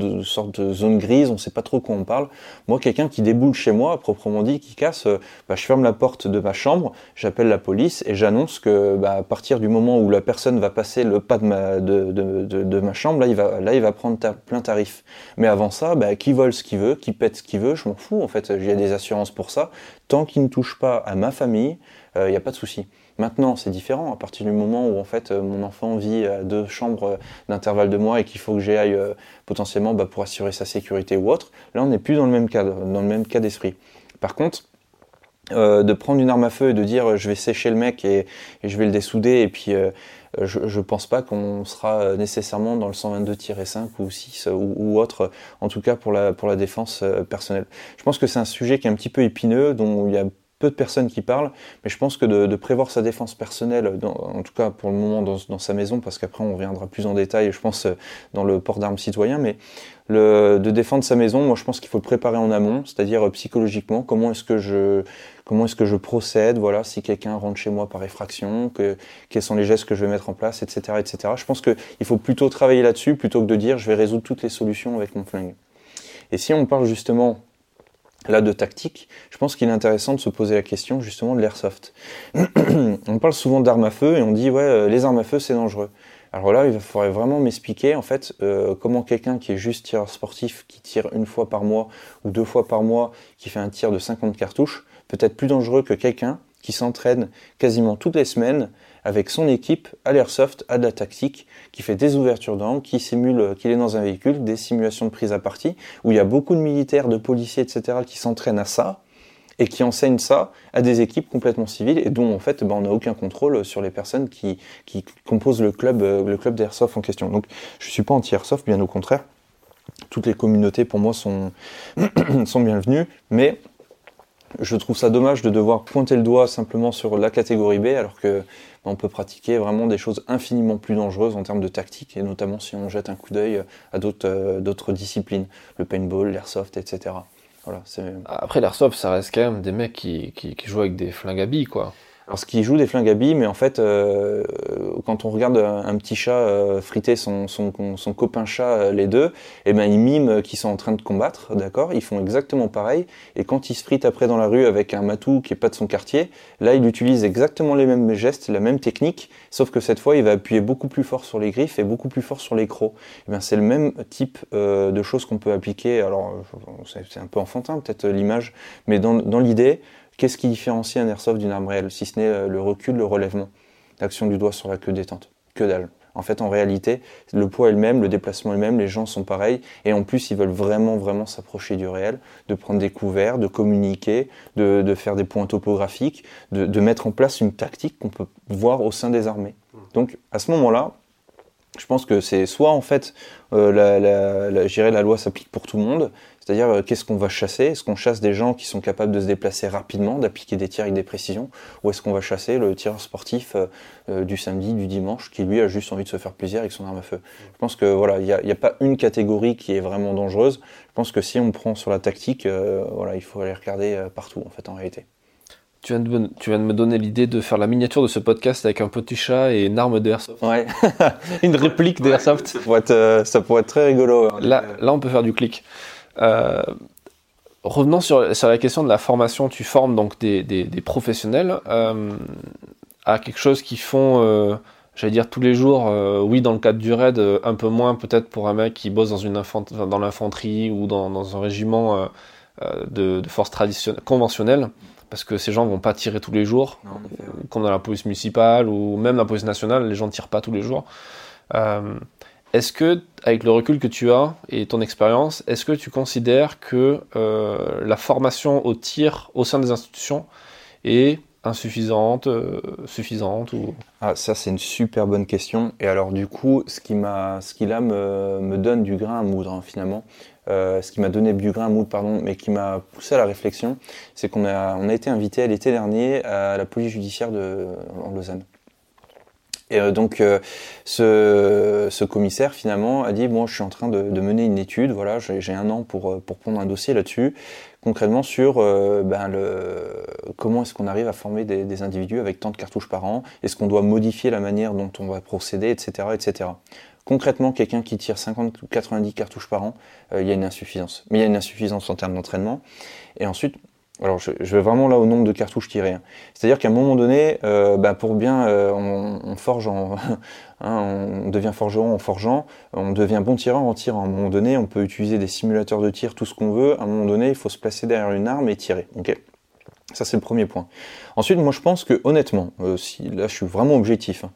de, zone grise, on ne sait pas trop quoi on parle. Moi, quelqu'un qui déboule chez moi, proprement dit, qui casse, euh, bah, je ferme la porte de ma chambre, j'appelle la police et j'annonce que bah, à partir du moment où la personne va passer le pas de ma, chambre, là il va, là il va prendre plein tarif. Mais avant ça, bah, qui vole ce qu'il veut, qui pète ce qu'il veut, je m'en fous. En fait, j'ai des assurances pour ça. Tant qu'il ne touche pas à ma famille, il n'y a pas de souci. Maintenant, c'est différent. À partir du moment où en fait euh, mon enfant vit à deux chambres euh, d'intervalle de mois et qu'il faut que j'aille euh, potentiellement bah, pour assurer sa sécurité ou autre, là on n'est plus dans le même cadre, dans le même cas d'esprit. Par contre, de prendre une arme à feu et de dire je vais sécher le mec et, je vais le dessouder et puis je, ne pense pas qu'on sera nécessairement dans le 122-5 ou 6 ou, ou, autre, en tout cas pour la, pour la défense personnelle. Je pense que c'est un sujet qui est un petit peu épineux, dont il y a peu de personnes qui parlent, mais je pense que de, prévoir sa défense personnelle, en tout cas pour le moment dans, sa maison, parce qu'après on reviendra plus en détail, je pense, dans le port d'armes citoyen, mais de défendre sa maison, moi je pense qu'il faut le préparer en amont, c'est-à-dire euh, psychologiquement, comment est-ce que je comment est-ce que je procède, voilà, si quelqu'un rentre chez moi par effraction, que, quels sont les gestes que je vais mettre en place, etc., etc. Je pense qu'il faut plutôt travailler là-dessus plutôt que de dire je vais résoudre toutes les solutions avec mon flingue. Et si on parle justement là de tactique, je pense qu'il est intéressant de se poser la question justement de l'airsoft. on parle souvent d'armes à feu et on dit ouais euh, les armes à feu c'est dangereux. Alors là, il faudrait vraiment m'expliquer en fait euh, comment quelqu'un qui est juste tireur sportif, qui tire une fois par mois ou deux fois par mois, qui fait un tir de 50 cartouches, peut être plus dangereux que quelqu'un qui s'entraîne quasiment toutes les semaines avec son équipe à l'airsoft, à de la tactique, qui fait des ouvertures d'angle, qui simule qu'il est dans un véhicule, des simulations de prise à partie, où il y a beaucoup de militaires, de policiers, etc., qui s'entraînent à ça, et qui enseignent ça à des équipes complètement civiles et dont en fait ben, on n'a aucun contrôle sur les personnes qui, qui composent le club, euh, le club d'airsoft en question. Donc je suis pas anti-airsoft, bien au contraire. Toutes les communautés pour moi sont, sont bienvenues, mais je trouve ça dommage de devoir pointer le doigt simplement sur la catégorie B alors que on peut pratiquer vraiment des choses infiniment plus dangereuses en termes de tactique et notamment si on jette un coup d'œil à d'autres euh, disciplines, le paintball, l'airsoft, etc. Après l'airsoft, ça reste quand même des mecs qui, qui, jouent avec des flingues à billes, quoi. Alors, ce qui joue des flingues à billes, mais en fait, euh, quand on regarde un, petit chat euh, friter son, son, son, copain chat, euh, les deux, eh ben, ils miment qu'ils sont en train de combattre, d'accord? Ils font exactement pareil. Et quand ils se fritent après dans la rue avec un matou qui est pas de son quartier, là, il utilise exactement les mêmes gestes, la même technique, sauf que cette fois, il va appuyer beaucoup plus fort sur les griffes et beaucoup plus fort sur les crocs. Eh ben, c'est le même type de choses qu'on peut appliquer. Alors, c'est un peu enfantin, peut-être l'image, mais dans, dans l'idée, Qu'est-ce qui différencie un airsoft d'une arme réelle, si ce n'est euh, le recul, le relèvement, l'action du doigt sur la queue détente? Que dalle. En fait, en réalité, le poids est le même, le déplacement est le même, les gens sont pareils, et en plus, ils veulent vraiment, vraiment s'approcher du réel, de prendre des couverts, de communiquer, de, faire des points topographiques, de, mettre en place une tactique qu'on peut voir au sein des armées. Donc, à ce moment-là, je pense que c'est soit en fait, euh, la, loi s'applique pour tout le monde, c'est-à-dire, euh, qu'est-ce qu'on va chasser? Est-ce qu'on chasse des gens qui sont capables de se déplacer rapidement, d'appliquer des tirs avec des précisions? Ou est-ce qu'on va chasser le tireur sportif euh, euh, du samedi, du dimanche, qui lui a juste envie de se faire plaisir avec son arme à feu? Je pense que voilà, il n'y a, a, pas une catégorie qui est vraiment dangereuse. Je pense que si on prend sur la tactique, voilà, il faut aller regarder partout, en fait, en réalité. Tu viens, de, tu viens de me donner l'idée de faire la miniature de ce podcast avec un petit chat et une arme d'airsoft. Ouais. une réplique d'airsoft. ça, pourrait être, ça pourrait être très rigolo. Hein. Là, là, on peut faire du clic. Euh, revenons sur, sur, la question de la formation, tu formes donc des, des, des professionnels euh, à quelque chose qu'ils font, euh, j'allais dire tous les jours, oui dans le cadre du raid, un peu moins peut-être pour un mec qui bosse dans, une dans l'infanterie ou dans, dans, un régiment de, de force traditionnelle, conventionnelle, parce que ces gens vont pas tirer tous les jours, non, comme dans la police municipale ou même la police nationale, les gens ne tirent pas tous les jours. Est-ce que, avec le recul que tu as et ton expérience, est-ce que tu considères que euh, la formation au tir au sein des institutions est insuffisante, euh, suffisante. Ah, ça c'est une super bonne question. Et alors du coup, ce qui là me, donne du grain à moudre hein, finalement, euh, ce qui m'a donné du grain à moudre, pardon, mais qui m'a poussé à la réflexion, c'est qu'on a, on a été invité l'été dernier à la police judiciaire de en Lausanne. Et euh, donc euh, ce, commissaire finalement a dit bon je suis en train de, mener une étude voilà j'ai un an pour euh, pour prendre un dossier là-dessus concrètement sur ben, comment est-ce qu'on arrive à former des, des, individus avec tant de cartouches par an est-ce qu'on doit modifier la manière dont on va procéder etc etc concrètement quelqu'un qui tire 50 ou 90 cartouches par an il y a une insuffisance. Mais il y a une insuffisance en termes d'entraînement. Et ensuite alors je, je, vais vraiment là au nombre de cartouches tirées. C'est-à-dire qu'à un moment donné, euh, bah pour bien, euh, on, forge, en, hein, on devient forgeron en forgeant, on devient bon tireur en tirant. À un moment donné, on peut utiliser des simulateurs de tir, tout ce qu'on veut. À un moment donné, il faut se placer derrière une arme et tirer. ok? Ça, c'est le premier point. Ensuite, moi, je pense que, honnêtement, euh, si là, je suis vraiment objectif. Hein.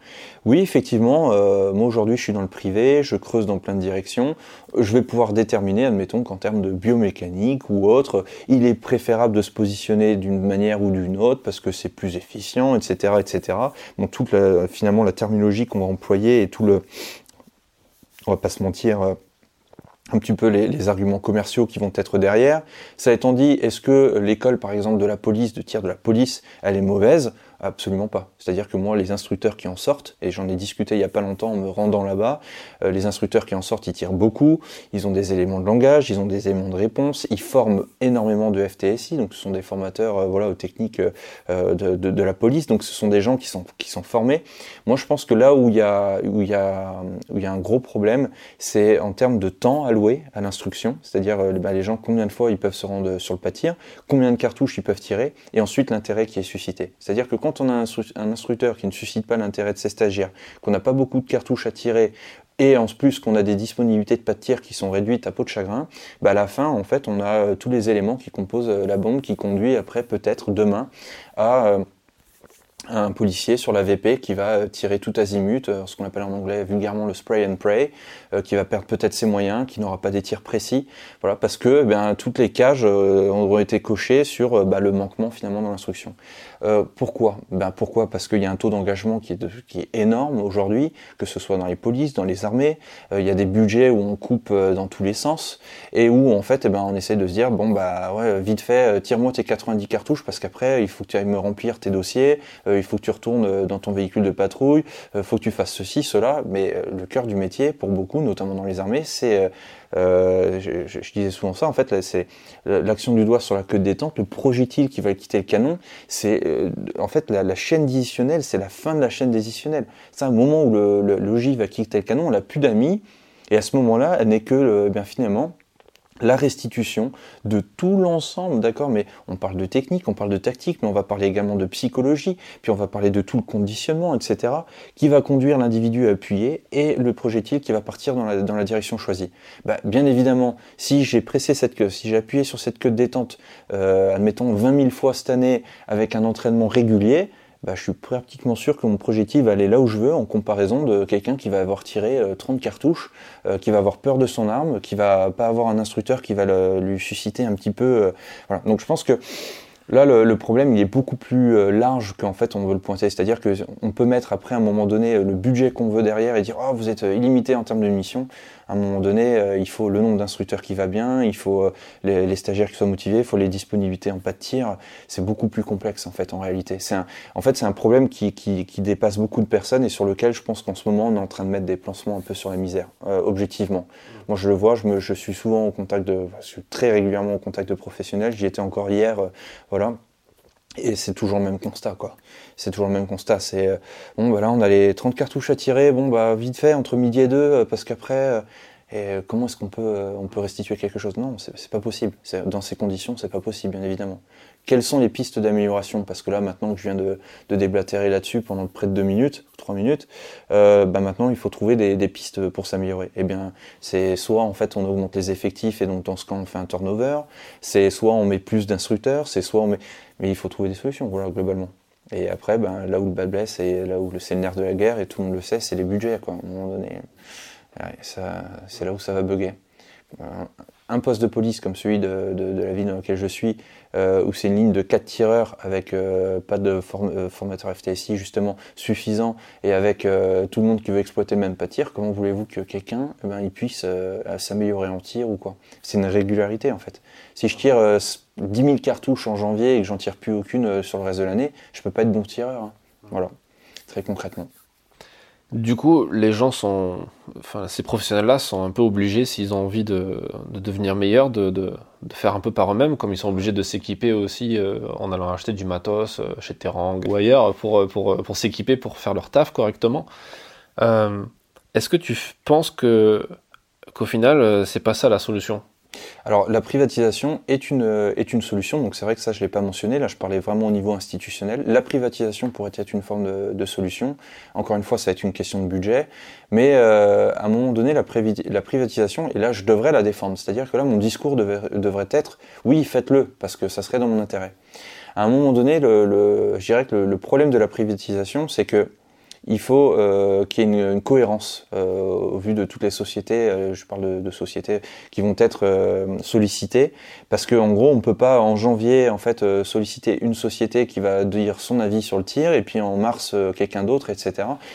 Oui, effectivement, euh, moi, aujourd'hui, je suis dans le privé, je creuse dans plein de directions. Je vais pouvoir déterminer, admettons, qu'en termes de biomécanique ou autre, il est préférable de se positionner d'une manière ou d'une autre parce que c'est plus efficient, etc., etc. Donc, toute la, finalement, la terminologie qu'on va employer et tout le, on va pas se mentir, euh, un petit peu les, arguments commerciaux qui vont être derrière. Ça étant dit, est-ce que l'école, par exemple, de la police, de tir de la police, elle est mauvaise? Absolument pas. C'est-à-dire que moi, les instructeurs qui en sortent, et j'en ai discuté il y a pas longtemps en me rendant là-bas, euh, les instructeurs qui en sortent, ils tirent beaucoup, ils ont des éléments de langage, ils ont des éléments de réponse, ils forment énormément de FTSI, donc ce sont des formateurs euh, voilà, aux techniques euh, de, la police, donc ce sont des gens qui sont, qui sont formés. Moi, je pense que là où il y a, où il y a, où il y a un gros problème, c'est en termes de temps alloué à l'instruction, c'est-à-dire bah, les gens, combien de fois ils peuvent se rendre sur le pas tir, combien de cartouches ils peuvent tirer, et ensuite l'intérêt qui est suscité. C'est-à-dire que quand quand on a un, instructeur qui ne suscite pas l'intérêt de ses stagiaires, qu'on n'a pas beaucoup de cartouches à tirer, et en plus qu'on a des disponibilités de pas de tir qui sont réduites à peau de chagrin, bah à la fin, en fait, on a euh, tous les éléments qui composent euh, la bombe qui conduit après, peut-être demain, à euh, un policier sur la VP qui va tirer tout azimut, ce qu'on appelle en anglais vulgairement le spray and pray, qui va perdre peut-être ses moyens, qui n'aura pas des tirs précis, voilà, parce que ben, toutes les cages auront été cochées sur ben, le manquement finalement dans l'instruction. Pourquoi? Ben pourquoi? Parce qu'il y a un taux d'engagement qui, est énorme aujourd'hui, que ce soit dans les polices, dans les armées. il y a des budgets où on coupe dans tous les sens et où en fait, eh ben, on essaie de se dire bon bah ouais, vite fait, tire-moi tes 90 cartouches parce qu'après il faut que tu ailles me remplir tes dossiers il faut que tu retournes dans ton véhicule de patrouille, il faut que tu fasses ceci, cela. Mais le cœur du métier, pour beaucoup, notamment dans les armées, c'est euh, je, disais souvent ça, en fait, c'est l'action du doigt sur la queue de détente, le projectile qui va quitter le canon, c'est euh, en fait la, la chaîne décisionnelle, c'est la fin de la chaîne décisionnelle. C'est un moment où le, le, le va quitter le canon, on n'a plus d'amis, et à ce moment-là, elle n'est que, bien finalement, la restitution de tout l'ensemble, d'accord Mais on parle de technique, on parle de tactique, mais on va parler également de psychologie, puis on va parler de tout le conditionnement, etc., qui va conduire l'individu à appuyer et le projectile qui va partir dans la, direction choisie. Bah, bien évidemment, si j'ai pressé cette queue, si j'ai appuyé sur cette queue de détente, euh, admettons 20 000 fois cette année avec un entraînement régulier, bah, je suis pratiquement sûr que mon projectile va aller là où je veux en comparaison de quelqu'un qui va avoir tiré 30 euh, cartouches, euh, qui va avoir peur de son arme, qui va pas avoir un instructeur qui va lui susciter un petit peu. Euh, voilà. Donc je pense que Là, le, problème, il est beaucoup plus large qu'en fait on veut le pointer. C'est-à-dire qu'on peut mettre après à un moment donné le budget qu'on veut derrière et dire oh vous êtes illimité en termes de mission à un moment donné, euh, il faut le nombre d'instructeurs qui va bien, il faut euh, les, stagiaires qui soient motivés, il faut les disponibilités en pas de tir. C'est beaucoup plus complexe en fait en réalité. C'est en fait c'est un problème qui, dépasse beaucoup de personnes et sur lequel je pense qu'en ce moment on est en train de mettre des placements un peu sur la misère, euh, objectivement. Moi je le vois, je, me, je suis souvent au contact de, je suis très régulièrement au contact de professionnels. J'y étais encore hier, voilà. Et c'est toujours le même constat, quoi. C'est toujours le même constat. C'est euh, bon, bah là, on a les 30 cartouches à tirer. Bon, bah vite fait entre midi et deux, euh, parce qu'après, euh, et comment est-ce qu'on peut, restituer quelque chose? Non, c'est pas possible. Dans ces conditions, c'est pas possible, bien évidemment. Quelles sont les pistes d'amélioration? Parce que là, maintenant que je viens de, de déblatérer là-dessus pendant près de deux minutes, trois minutes, euh, bah maintenant il faut trouver des, des pistes pour s'améliorer. Eh bien, c'est soit en fait on augmente les effectifs et donc dans ce cas on fait un turnover, c'est soit on met plus d'instructeurs, c'est soit on met, mais il faut trouver des solutions, voilà globalement. Et après, ben, là où le bas blesse et là où c'est le nerf de la guerre, et tout le monde le sait, c'est les budgets. À un moment donné, c'est là où ça va bugger un poste de police comme celui de, la ville dans laquelle je suis, euh, où c'est une ligne de 4 tireurs avec euh, pas de euh, formateur FTSI justement suffisant et avec tout le monde qui veut exploiter même pas tir, comment voulez-vous que quelqu'un eh ben, il puisse s'améliorer en tir ou quoi? C'est une régularité en fait. Si je tire 10 000 cartouches en janvier et que j'en tire plus aucune sur le reste de l'année, je peux pas être bon tireur. Hein. Voilà, très concrètement. Du coup, les gens sont, enfin, ces professionnels-là sont un peu obligés, s'ils ont envie de, devenir meilleurs, de, faire un peu par eux-mêmes, comme ils sont obligés de s'équiper aussi euh, en allant acheter du matos euh, chez Terang ou ailleurs pour, pour, pour s'équiper pour faire leur taf correctement. Euh, est-ce que tu penses qu'au final, c'est pas ça la solution? Alors la privatisation est une, euh, est une solution, donc c'est vrai que ça je ne l'ai pas mentionné, là je parlais vraiment au niveau institutionnel. La privatisation pourrait être une forme de, solution, encore une fois ça va être une question de budget, mais euh, à un moment donné la, la, privatisation, et là je devrais la défendre, c'est-à-dire que là mon discours devrait être oui faites-le, parce que ça serait dans mon intérêt. À un moment donné, le, je dirais que le problème de la privatisation c'est que il faut euh, qu'il y ait une, cohérence euh, au vu de toutes les sociétés, euh, je parle de, sociétés qui vont être sollicitées, parce qu'en gros on peut pas en janvier en fait solliciter une société qui va dire son avis sur le tir et puis en mars quelqu'un d'autre, etc.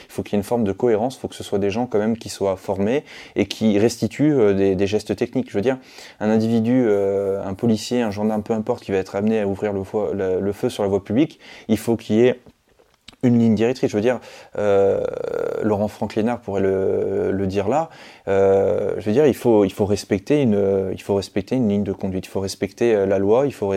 Il faut qu'il y ait une forme de cohérence, il faut que ce soit des gens quand même qui soient formés et qui restituent des, gestes techniques. Je veux dire, un individu, un policier, un gendarme, peu importe, qui va être amené à ouvrir le, le feu sur la voie publique, il faut qu'il y ait une ligne directrice. Je veux dire, euh, Laurent Franklinard pourrait le, le dire là. Euh, je veux dire, il faut, il faut respecter une, il faut respecter une ligne de conduite. Il faut respecter euh, la loi. Il faut,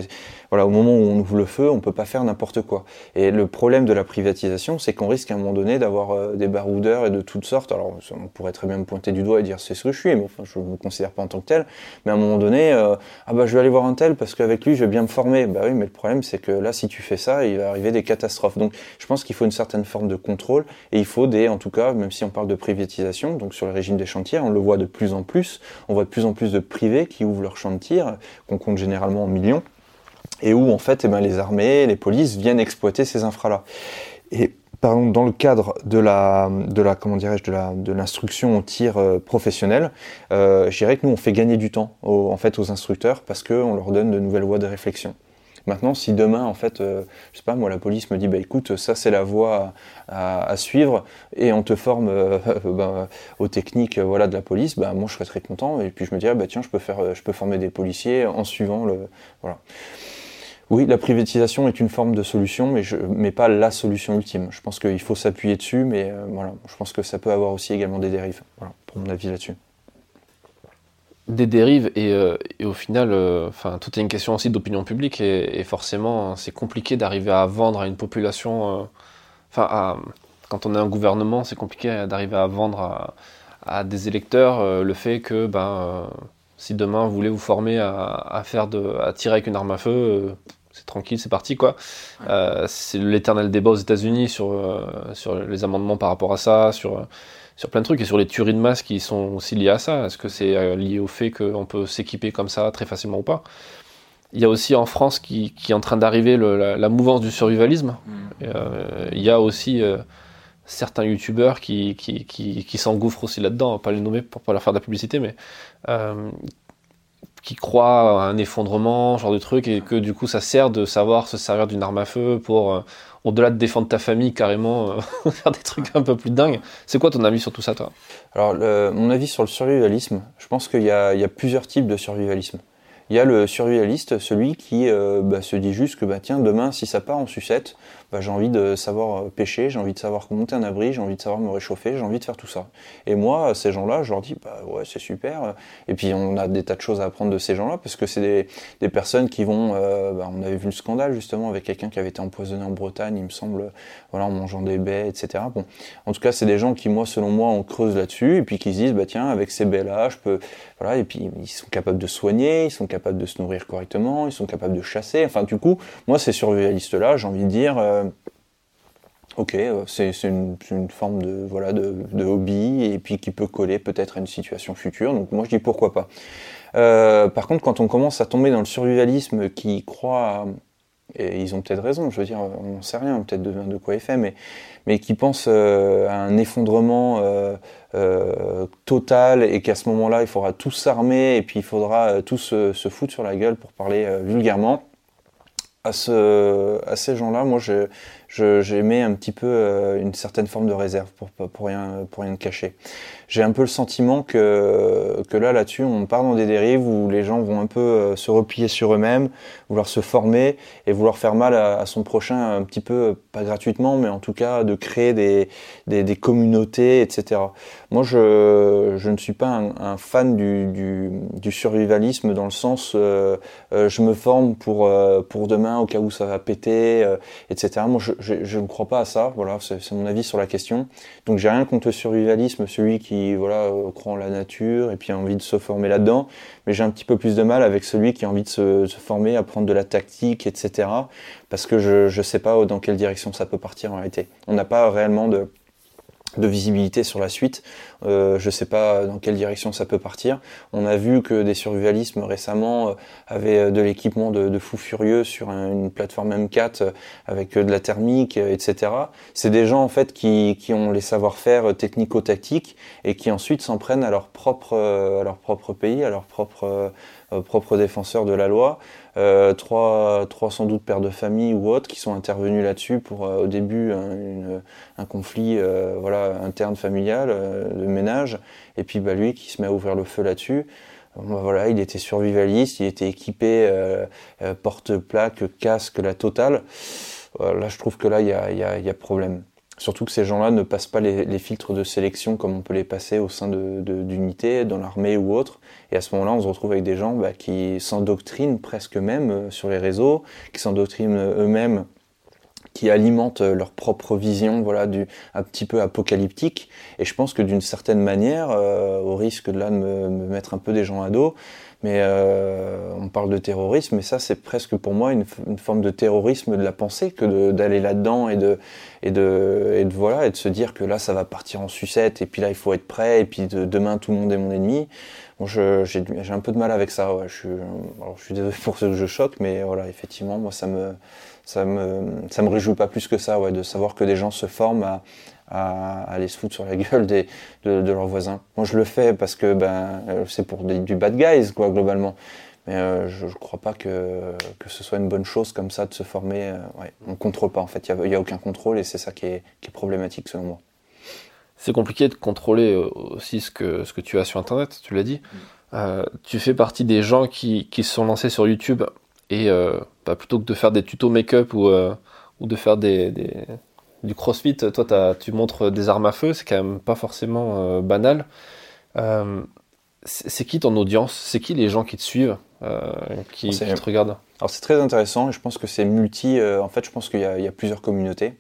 voilà, au moment où on ouvre le feu, on peut pas faire n'importe quoi. Et le problème de la privatisation, c'est qu'on risque à un moment donné d'avoir euh, des baroudeurs et de toutes sortes. Alors, on pourrait très bien me pointer du doigt et dire c'est ce que je suis, mais enfin, je me considère pas en tant que tel. Mais à un moment donné, euh, ah bah je vais aller voir un tel parce qu'avec lui, je vais bien me former. Bah oui, mais le problème, c'est que là, si tu fais ça, il va arriver des catastrophes. Donc, je pense qu'il faut une certaine forme de contrôle et il faut des, en tout cas, même si on parle de privatisation, donc sur le régime des chantiers, on le voit de plus en plus. On voit de plus en plus de privés qui ouvrent leurs chantiers, qu'on compte généralement en millions et où en fait eh ben, les armées, les polices viennent exploiter ces infras-là. Et par exemple, dans le cadre de la, de la comment dirais-je, de la, de l'instruction au tir euh, professionnel, euh, je dirais que nous on fait gagner du temps aux, en fait aux instructeurs parce qu'on leur donne de nouvelles voies de réflexion. Maintenant, si demain, en fait, euh, je sais pas, moi, la police me dit, bah écoute, ça c'est la voie à, suivre, et on te forme bah, aux techniques, voilà, de la police, bah moi je serais très content, et puis je me dirais, bah tiens, je peux faire, je peux former des policiers en suivant le, voilà. Oui, la privatisation est une forme de solution, mais, je, mais pas la solution ultime. Je pense qu'il faut s'appuyer dessus, mais voilà, je pense que ça peut avoir aussi également des dérives. Voilà, pour mon avis là-dessus des dérives et, euh, au final, euh, tout est une question aussi d'opinion publique et, forcément, c'est compliqué d'arriver à vendre à une population. Euh, enfin, quand on est un gouvernement, c'est compliqué d'arriver à vendre à, des électeurs le fait que, ben, si demain vous voulez vous former à, faire de, à tirer avec une arme à feu, c'est tranquille, c'est parti quoi. c'est l'éternel débat aux États-Unis sur sur les amendements par rapport à ça, sur sur plein de trucs et sur les tueries de masse qui sont aussi liées à ça. Est-ce que c'est euh, lié au fait qu'on peut s'équiper comme ça très facilement ou pas? Il y a aussi en France qui, qui est en train d'arriver la, mouvance du survivalisme. Mm. Euh, il y a aussi euh, certains youtubeurs qui, qui, qui, s'engouffrent aussi là-dedans, pas les nommer pour pas leur faire de la publicité, mais qui croient à un effondrement, genre de truc, et que du coup ça sert de savoir se servir d'une arme à feu pour au-delà de défendre ta famille, carrément euh, faire des trucs un peu plus dingues. C'est quoi ton avis sur tout ça, toi? Alors, mon avis sur le survivalisme, je pense qu'il y, a plusieurs types de survivalisme. Il y a le survivaliste, celui qui euh, bah, se dit juste que bah, tiens, demain, si ça part en sucette, bah, j'ai envie de savoir euh, pêcher, j'ai envie de savoir monter un abri, j'ai envie de savoir me réchauffer, j'ai envie de faire tout ça. Et moi, ces gens-là, je leur dis, bah ouais, c'est super. Et puis on a des tas de choses à apprendre de ces gens-là, parce que c'est des, personnes qui vont, euh, bah, on avait vu le scandale justement avec quelqu'un qui avait été empoisonné en Bretagne, il me semble, voilà, en mangeant des baies, etc. Bon, en tout cas, c'est des gens qui, moi, selon moi, on creuse là-dessus, et puis qui se disent, bah tiens, avec ces baies-là, je peux, voilà, et puis ils sont capables de soigner, ils sont capables de se nourrir correctement, ils sont capables de chasser. Enfin, du coup, moi, ces survivalistes-là, j'ai envie de dire, euh, ok, euh, c'est une, forme de, voilà, de, hobby et puis qui peut coller peut-être à une situation future. Donc moi je dis pourquoi pas. Euh, par contre, quand on commence à tomber dans le survivalisme qui croit, et ils ont peut-être raison, je veux dire, on n'en sait rien peut-être de, de, quoi il fait, mais, qui pense euh, à un effondrement total et qu'à ce moment-là il faudra tous s'armer et puis il faudra tous se, foutre sur la gueule pour parler vulgairement. À, à ces gens-là, moi, je, j'aimais un petit peu euh, une certaine forme de réserve pour, pour, rien, pour rien cacher. J'ai un peu le sentiment que, que là, là-dessus, on part dans des dérives où les gens vont un peu euh, se replier sur eux-mêmes, vouloir se former et vouloir faire mal à, son prochain un petit peu, pas gratuitement, mais en tout cas de créer des, des, communautés, etc. Moi, je, je ne suis pas un, fan du, du, survivalisme dans le sens euh, je me forme pour, pour demain au cas où ça va péter, etc. Moi, je, je, ne crois pas à ça. Voilà, c'est mon avis sur la question. Donc j'ai rien contre le survivalisme, celui qui voilà euh, croit en la nature et puis a envie de se former là-dedans. Mais j'ai un petit peu plus de mal avec celui qui a envie de se, se former, apprendre de la tactique, etc. Parce que je ne sais pas dans quelle direction ça peut partir en réalité. On n'a pas réellement de de visibilité sur la suite. Euh, je ne sais pas dans quelle direction ça peut partir. On a vu que des survivalismes récemment euh, avaient euh, de l'équipement de, de fous furieux sur une plateforme M4 avec de la thermique, etc. C'est des gens en fait qui, qui ont les savoir-faire technico-tactiques et qui ensuite s'en prennent à leur propre à leur propre pays, à leur propre propre défenseurs de la loi. Euh, trois, trois sans doute pères de famille ou autres qui sont intervenus là-dessus pour au début un, un conflit voilà interne familial de ménage, et puis bah, lui qui se met à ouvrir le feu là-dessus. Bah, voilà, il était survivaliste, il était équipé euh, euh, porte-plaque, casque, la totale. là, je trouve que là, il y a, y, a, y a, problème. Surtout que ces gens-là ne passent pas les, les, filtres de sélection comme on peut les passer au sein d'unités, de, dans l'armée ou autre. Et à ce moment-là, on se retrouve avec des gens bah, qui s'endoctrinent presque même euh, sur les réseaux, qui s'endoctrinent eux-mêmes qui alimentent leur propre vision, voilà, un petit peu apocalyptique. Et je pense que d'une certaine manière, euh, au risque de là de me, mettre un peu des gens à dos, mais euh, on parle de terrorisme, mais ça c'est presque pour moi une, forme de terrorisme de la pensée que d'aller là-dedans et de et de et de voilà et de se dire que là ça va partir en sucette et puis là il faut être prêt et puis de, demain tout le monde est mon ennemi. Bon, j'ai un peu de mal avec ça. Ouais. Je suis alors, je suis désolé pour ce que je choque, mais voilà effectivement moi ça me ça me ça me réjouit pas plus que ça ouais de savoir que des gens se forment à, à, aller se foutre sur la gueule des, de, de, leurs voisins. Moi je le fais parce que ben euh, c'est pour du bad guys quoi globalement. Mais euh, je ne crois pas que, que ce soit une bonne chose comme ça de se former. Euh, ouais, on ne contrôle pas en fait, il n'y a, a, aucun contrôle et c'est ça qui est, qui est problématique selon moi. C'est compliqué de contrôler aussi ce que, ce que tu as sur Internet, tu l'as dit. Mm. Euh, tu fais partie des gens qui, qui se sont lancés sur YouTube Et bah, plutôt que de faire des tutos make-up ou, ou de faire des, du crossfit, toi tu montres des armes à feu, c'est quand même pas forcément banal. C'est qui ton audience? C'est qui les gens qui te suivent, qui, qui te regardent? Alors c'est très intéressant je pense que c'est multi. Euh, en fait, je pense qu'il y, y, a plusieurs communautés.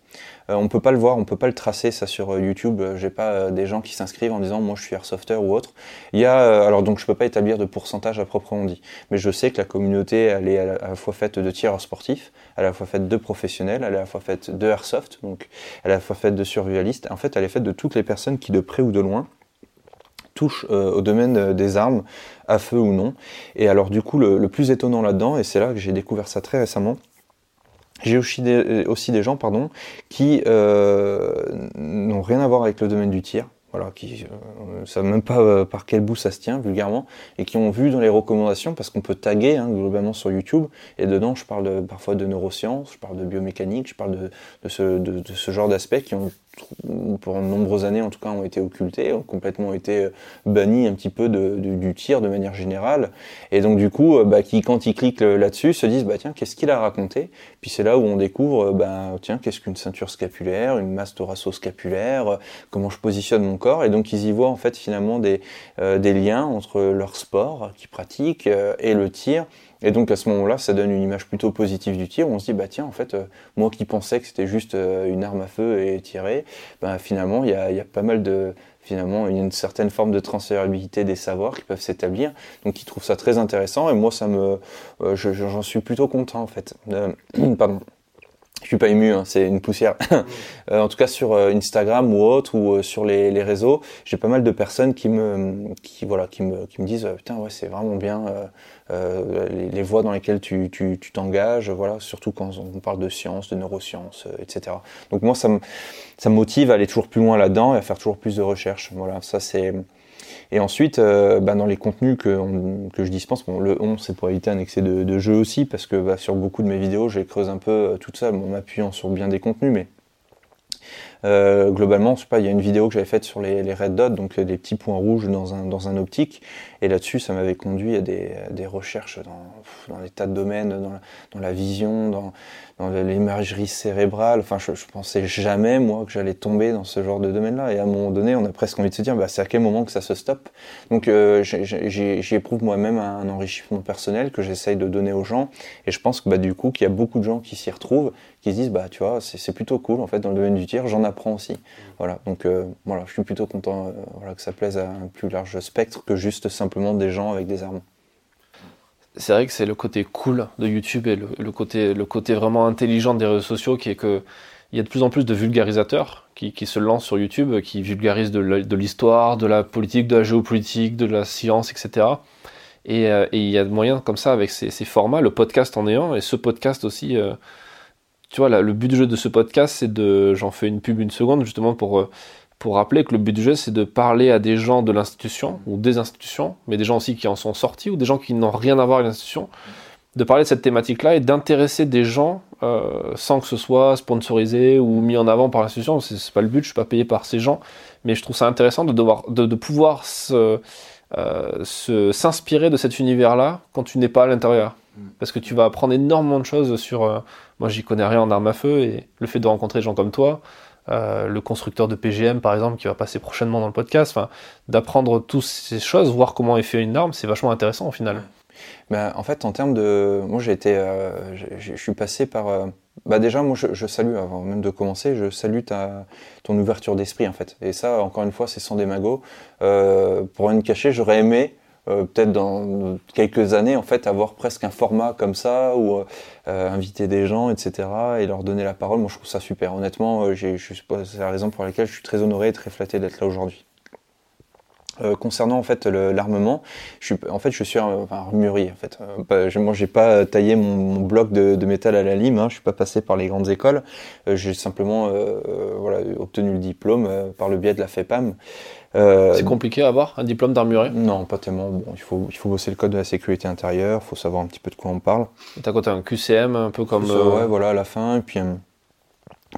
Euh, on peut pas le voir, on peut pas le tracer ça sur euh, YouTube. Euh, j'ai pas des gens qui s'inscrivent en disant moi je suis airsofter ou autre. Il y a alors donc je peux pas établir de pourcentage à proprement dit, mais je sais que la communauté elle est à la, fois faite de tireurs sportifs, à la fois faite de professionnels, elle est à la fois faite de airsoft, donc elle est à la fois faite de survivalistes. En fait, elle est faite de toutes les personnes qui de près ou de loin touche euh, au domaine euh, des armes, à feu ou non. Et alors du coup, le, plus étonnant là-dedans, et c'est là que j'ai découvert ça très récemment, j'ai aussi des, euh, gens pardon, qui n'ont rien à voir avec le domaine du tir, voilà, qui ne savent même pas par quel bout ça se tient vulgairement, et qui ont vu dans les recommandations, parce qu'on peut taguer hein, globalement sur YouTube, et dedans je parle parfois de neurosciences, je parle de biomécanique, je parle de, ce, de ce genre d'aspects qui ont pour de nombreuses années en tout cas, ont été occultés, ont complètement été euh, bannis un petit peu de, du tir de manière générale. Et donc du coup, euh, bah, qui, quand ils cliquent là-dessus, se disent, bah tiens, qu'est-ce qu'il a raconté? Puis c'est là où on découvre, bah tiens, qu'est-ce qu'une ceinture scapulaire, une masse thoraco-scapulaire, comment je positionne mon corps? Et donc ils y voient en fait finalement des, des liens entre leur sport qu'ils pratiquent et le tir. Et donc à ce moment-là, ça donne une image plutôt positive du tir. On se dit bah tiens, en fait, euh, moi qui pensais que c'était juste euh, une arme à feu et tirer, bah, finalement il y a, pas mal de finalement une certaine forme de transférabilité des savoirs qui peuvent s'établir. Donc ils trouvent ça très intéressant et moi ça me, euh, j'en suis plutôt content en fait. pardon. Je suis pas ému, hein, c'est une poussière. en tout cas sur Instagram ou autre ou sur les, réseaux, j'ai pas mal de personnes qui me, qui voilà, qui me, qui me disent putain ouais c'est vraiment bien euh, les, les, voies dans lesquelles tu t'engages, tu, voilà, surtout quand on parle de sciences, de neurosciences, euh, etc. Donc moi, ça me, ça me motive à aller toujours plus loin là-dedans et à faire toujours plus de recherches. Voilà, ça c'est. Et ensuite, euh, bah, dans les contenus que, que je dispense, le 11 c'est pour éviter un excès de, jeu aussi, parce que bah, sur beaucoup de mes vidéos, je creuse un peu toute seule, en m'appuyant sur bien des contenus, mais euh, globalement, je sais pas, il y a une vidéo que j'avais faite sur les, les, red dots, donc des petits points rouges dans un, dans un optique, et là-dessus, ça m'avait conduit à des, des recherches dans, dans, des tas de domaines, dans la, dans la vision, dans, dans l'imagerie cérébrale. Enfin, je, je, pensais jamais, moi, que j'allais tomber dans ce genre de domaine-là. Et à un moment donné, on a presque envie de se dire, bah, c'est à quel moment que ça se stoppe? Donc, euh, j'y moi-même un enrichissement personnel que j'essaye de donner aux gens. Et je pense que, bah, du coup, qu'il y a beaucoup de gens qui s'y retrouvent, qui se disent, bah, tu vois, c'est plutôt cool, en fait, dans le domaine du tir, j'en apprends aussi. Voilà. Donc, euh, voilà, je suis plutôt content, euh, que ça plaise à un plus large spectre que juste simplement des gens avec des armes c'est vrai que c'est le côté cool de YouTube et le, côté, le côté vraiment intelligent des réseaux sociaux qui est que il y a de plus en plus de vulgarisateurs qui, se lancent sur YouTube, qui vulgarisent de l'histoire, de la politique, de la géopolitique, de la science, etc. Et, euh, et il y a moyens comme ça avec ces, formats, le podcast en ayant, et ce podcast aussi, tu vois, le but du jeu de ce podcast, c'est de, j'en fais une pub une seconde, justement pour euh, pour rappeler que le but du jeu, c'est de parler à des gens de l'institution ou des institutions, mais des gens aussi qui en sont sortis ou des gens qui n'ont rien à voir avec l'institution, de parler de cette thématique-là et d'intéresser des gens euh, sans que ce soit sponsorisé ou mis en avant par l'institution. C'est pas le but, je suis pas payé par ces gens, mais je trouve ça intéressant de, devoir, de, pouvoir se, euh, s'inspirer de cet univers-là quand tu n'es pas à l'intérieur. Mm. Parce que tu vas apprendre énormément de choses sur. Euh, moi, j'y connais rien en armes à feu et le fait de rencontrer des gens comme toi, euh, le constructeur de PGM par exemple qui va passer prochainement dans le podcast, d'apprendre toutes ces choses, voir comment est fait une arme, c'est vachement intéressant au final. Ben, en fait, en termes de, moi j'ai été, euh, je suis passé par, euh, bah déjà moi je, je, salue avant même de commencer, je salue ta, ton ouverture d'esprit en fait. Et ça, encore une fois, c'est sans démago. Euh, pour rien cacher, j'aurais aimé euh, peut-être dans quelques années, en fait, avoir presque un format comme ça, ou euh, inviter des gens, etc., et leur donner la parole. Moi, je trouve ça super. Honnêtement, euh, c'est la raison pour laquelle je suis très honoré et très flatté d'être là aujourd'hui. Euh, concernant en fait l'armement, je suis en fait je suis un, enfin, en fait. Euh, je, moi j'ai pas taillé mon, bloc de, métal à la lime, hein, je suis pas passé par les grandes écoles. Euh, j'ai simplement obtenu le diplôme par le biais de la FEPAM. Euh, c'est compliqué à avoir un diplôme d'armurier Non, pas tellement. Bon, il faut, il faut bosser le code de la sécurité intérieure, il faut savoir un petit peu de quoi on parle. T'as quoi T'as un QCM un peu comme. Ouais, voilà, à la fin. Et puis,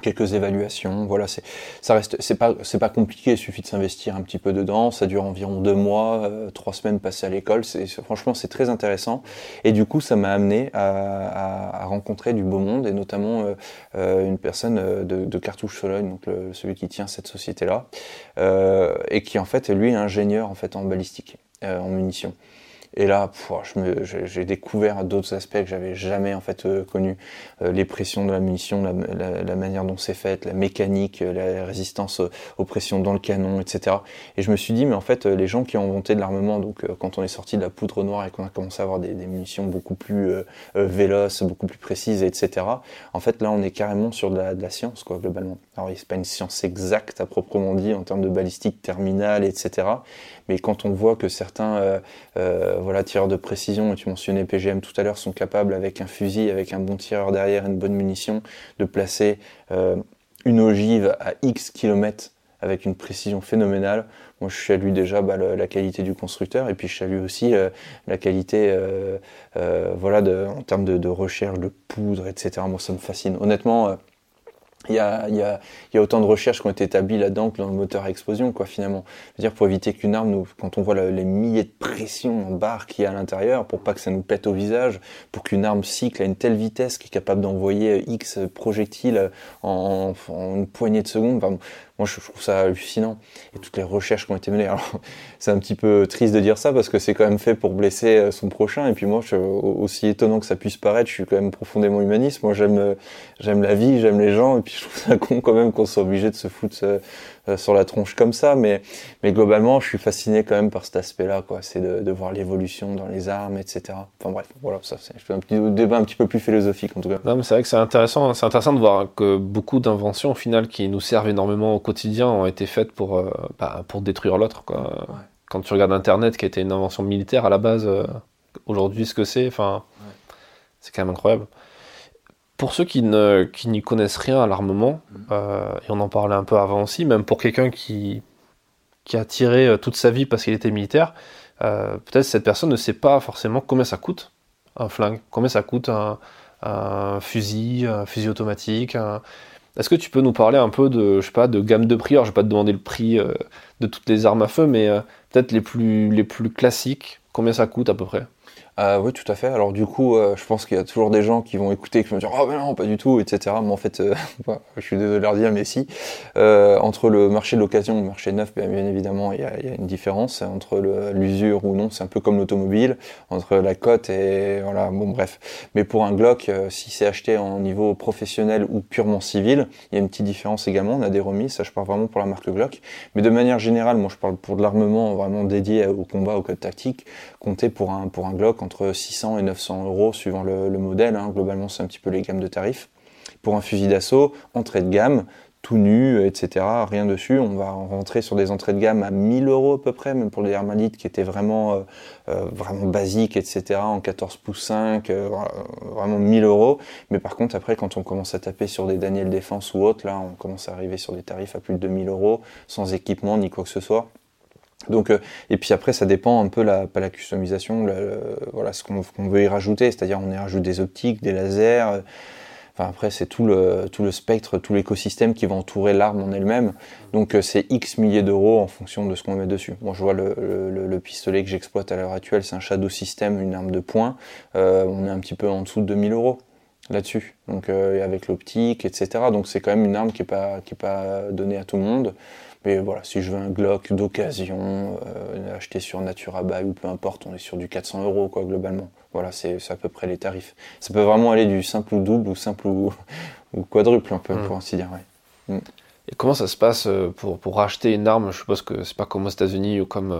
quelques évaluations. Voilà, c'est ça reste, c'est pas c'est pas compliqué. Il suffit de s'investir un petit peu dedans. Ça dure environ deux mois, euh, trois semaines passées à l'école. C'est franchement c'est très intéressant. Et du coup, ça m'a amené à, rencontrer du beau monde et notamment euh, euh, une personne de, de Cartouche Sologne, donc celui qui tient cette société là, et qui en fait lui est ingénieur en fait en balistique, en munitions. Et là, j'ai découvert d'autres aspects que j'avais jamais en fait euh, connus, euh, les pressions de la munition, la, manière dont c'est fait, la mécanique, euh, la résistance aux pressions dans le canon, etc. Et je me suis dit, mais en fait, les gens qui ont inventé de l'armement, donc quand on est sorti de la poudre noire et qu'on a commencé à avoir des, munitions beaucoup plus véloces, beaucoup plus précises, etc. En fait, là, on est carrément sur de la, science, globalement. Alors, c'est pas une science exacte à proprement dit en termes de balistique terminale, etc. Mais quand on voit que certains euh, euh, voilà, tireurs de précision, tu mentionnais PGM tout à l'heure, sont capables avec un fusil, avec un bon tireur derrière, une bonne munition, de placer euh, une ogive à X kilomètres avec une précision phénoménale. Moi, je salue déjà bah, la qualité du constructeur et puis je salue aussi la qualité, voilà, en termes de, de, recherche, de poudre, etc. Moi, ça me fascine. Honnêtement, il y, a, il, y a, il y a, autant de recherches qui ont été établies là-dedans que dans le moteur à explosion, quoi, finalement. dire pour éviter qu'une arme, nous, quand on voit les milliers de pressions en barre qu'il y a à l'intérieur, pour pas que ça nous pète au visage, pour qu'une arme cycle à une telle vitesse qui est capable d'envoyer X projectiles en, en, une poignée de secondes, moi, je trouve ça hallucinant. Et toutes les recherches qui ont été menées. Alors, c'est un petit peu triste de dire ça parce que c'est quand même fait pour blesser euh, son prochain. Et puis moi, aussi étonnant que ça puisse paraître, je suis quand même profondément humaniste. Moi, j'aime, euh, j'aime la vie, j'aime les gens. Et puis je trouve ça con quand même qu'on soit obligé de se foutre euh, sur la tronche comme ça, mais, mais globalement, je suis fasciné quand même par cet aspect-là, quoi. C'est de, de, voir l'évolution dans les armes, etc. Enfin bref, voilà, ça, c'est un petit débat un petit peu plus philosophique en tout cas. Non, mais c'est vrai que c'est intéressant, c'est intéressant de voir que beaucoup d'inventions, au final, qui nous servent énormément au quotidien, ont été faites pour, euh, bah, pour détruire l'autre, quoi. Quand tu regardes Internet, qui était une invention militaire à la base, euh, aujourd'hui, ce que c'est, enfin, c'est quand même incroyable. Pour ceux qui ne qui n'y connaissent rien à l'armement, mm. euh, et on en parlait un peu avant aussi, même pour quelqu'un qui, qui a tiré euh, toute sa vie parce qu'il était militaire, euh, peut-être cette personne ne sait pas forcément combien ça coûte un flingue, combien ça coûte un, fusil, un fusil automatique. Est-ce que tu peux nous parler un peu de, je sais pas, de gamme de prix? Alors, je vais pas te demander le prix de toutes les armes à feu, mais peut-être les plus, les plus classiques. Combien ça coûte à peu près? Euh, oui, tout à fait. Alors du coup, euh, je pense qu'il y a toujours des gens qui vont écouter qui vont dire oh ben non, pas du tout, etc. Mais en fait, euh, je suis désolé de leur dire, mais si. Euh, entre le marché de l'occasion et le marché neuf, bien, évidemment, il y, a, une différence entre l'usure ou non. C'est un peu comme l'automobile, entre la cote et voilà. Bon, bref. Mais pour un Glock, si c'est acheté en niveau professionnel ou purement civil, il y a une petite différence également. On a des remises. Ça, je parle vraiment pour la marque Glock. Mais de manière générale, moi, je parle pour de l'armement vraiment dédié au combat, au code tactique. Compter pour un pour un Glock entre 600 et 900 euros suivant le, modèle. Hein. Globalement, c'est un petit peu les gammes de tarifs. Pour un fusil d'assaut, entrée de gamme, tout nu, etc. Rien dessus. On va rentrer sur des entrées de gamme à 1000 euros à peu près, même pour les Hermalites qui étaient vraiment, euh, euh, vraiment basiques, etc. En 14 pouces 5, euh, vraiment 1000 euros. Mais par contre, après, quand on commence à taper sur des Daniel Défense ou autres, là, on commence à arriver sur des tarifs à plus de 2000 euros, sans équipement ni quoi que ce soit. Donc, euh, et puis après, ça dépend un peu la, pas la customisation, voilà ce qu'on veut y rajouter, c'est-à-dire on y rajoute des optiques, des lasers. Euh, enfin après, c'est tout le tout le spectre, tout l'écosystème qui va entourer l'arme en elle-même. Donc euh, c'est X milliers d'euros en fonction de ce qu'on met dessus. Moi, je vois le, le, le pistolet que j'exploite à l'heure actuelle, c'est un Shadow System, une arme de poing. on est un petit peu en dessous de 2000 euros là-dessus. Donc avec l'optique, etc. Donc c'est quand même une arme qui est pas qui est pas donnée à tout le monde. Mais voilà, si je veux un Glock d'occasion, euh, acheté sur Natura Buy ou peu importe, on est sur du 400 euros quoi globalement. Voilà, c'est à peu près les tarifs. Ça peut vraiment aller du simple ou double ou simple ou, ou quadruple un peu mm. pour ainsi dire. Ouais. Mm. Et comment ça se passe euh, pour, pour acheter une arme? Je suppose que c'est pas comme aux États-Unis ou comme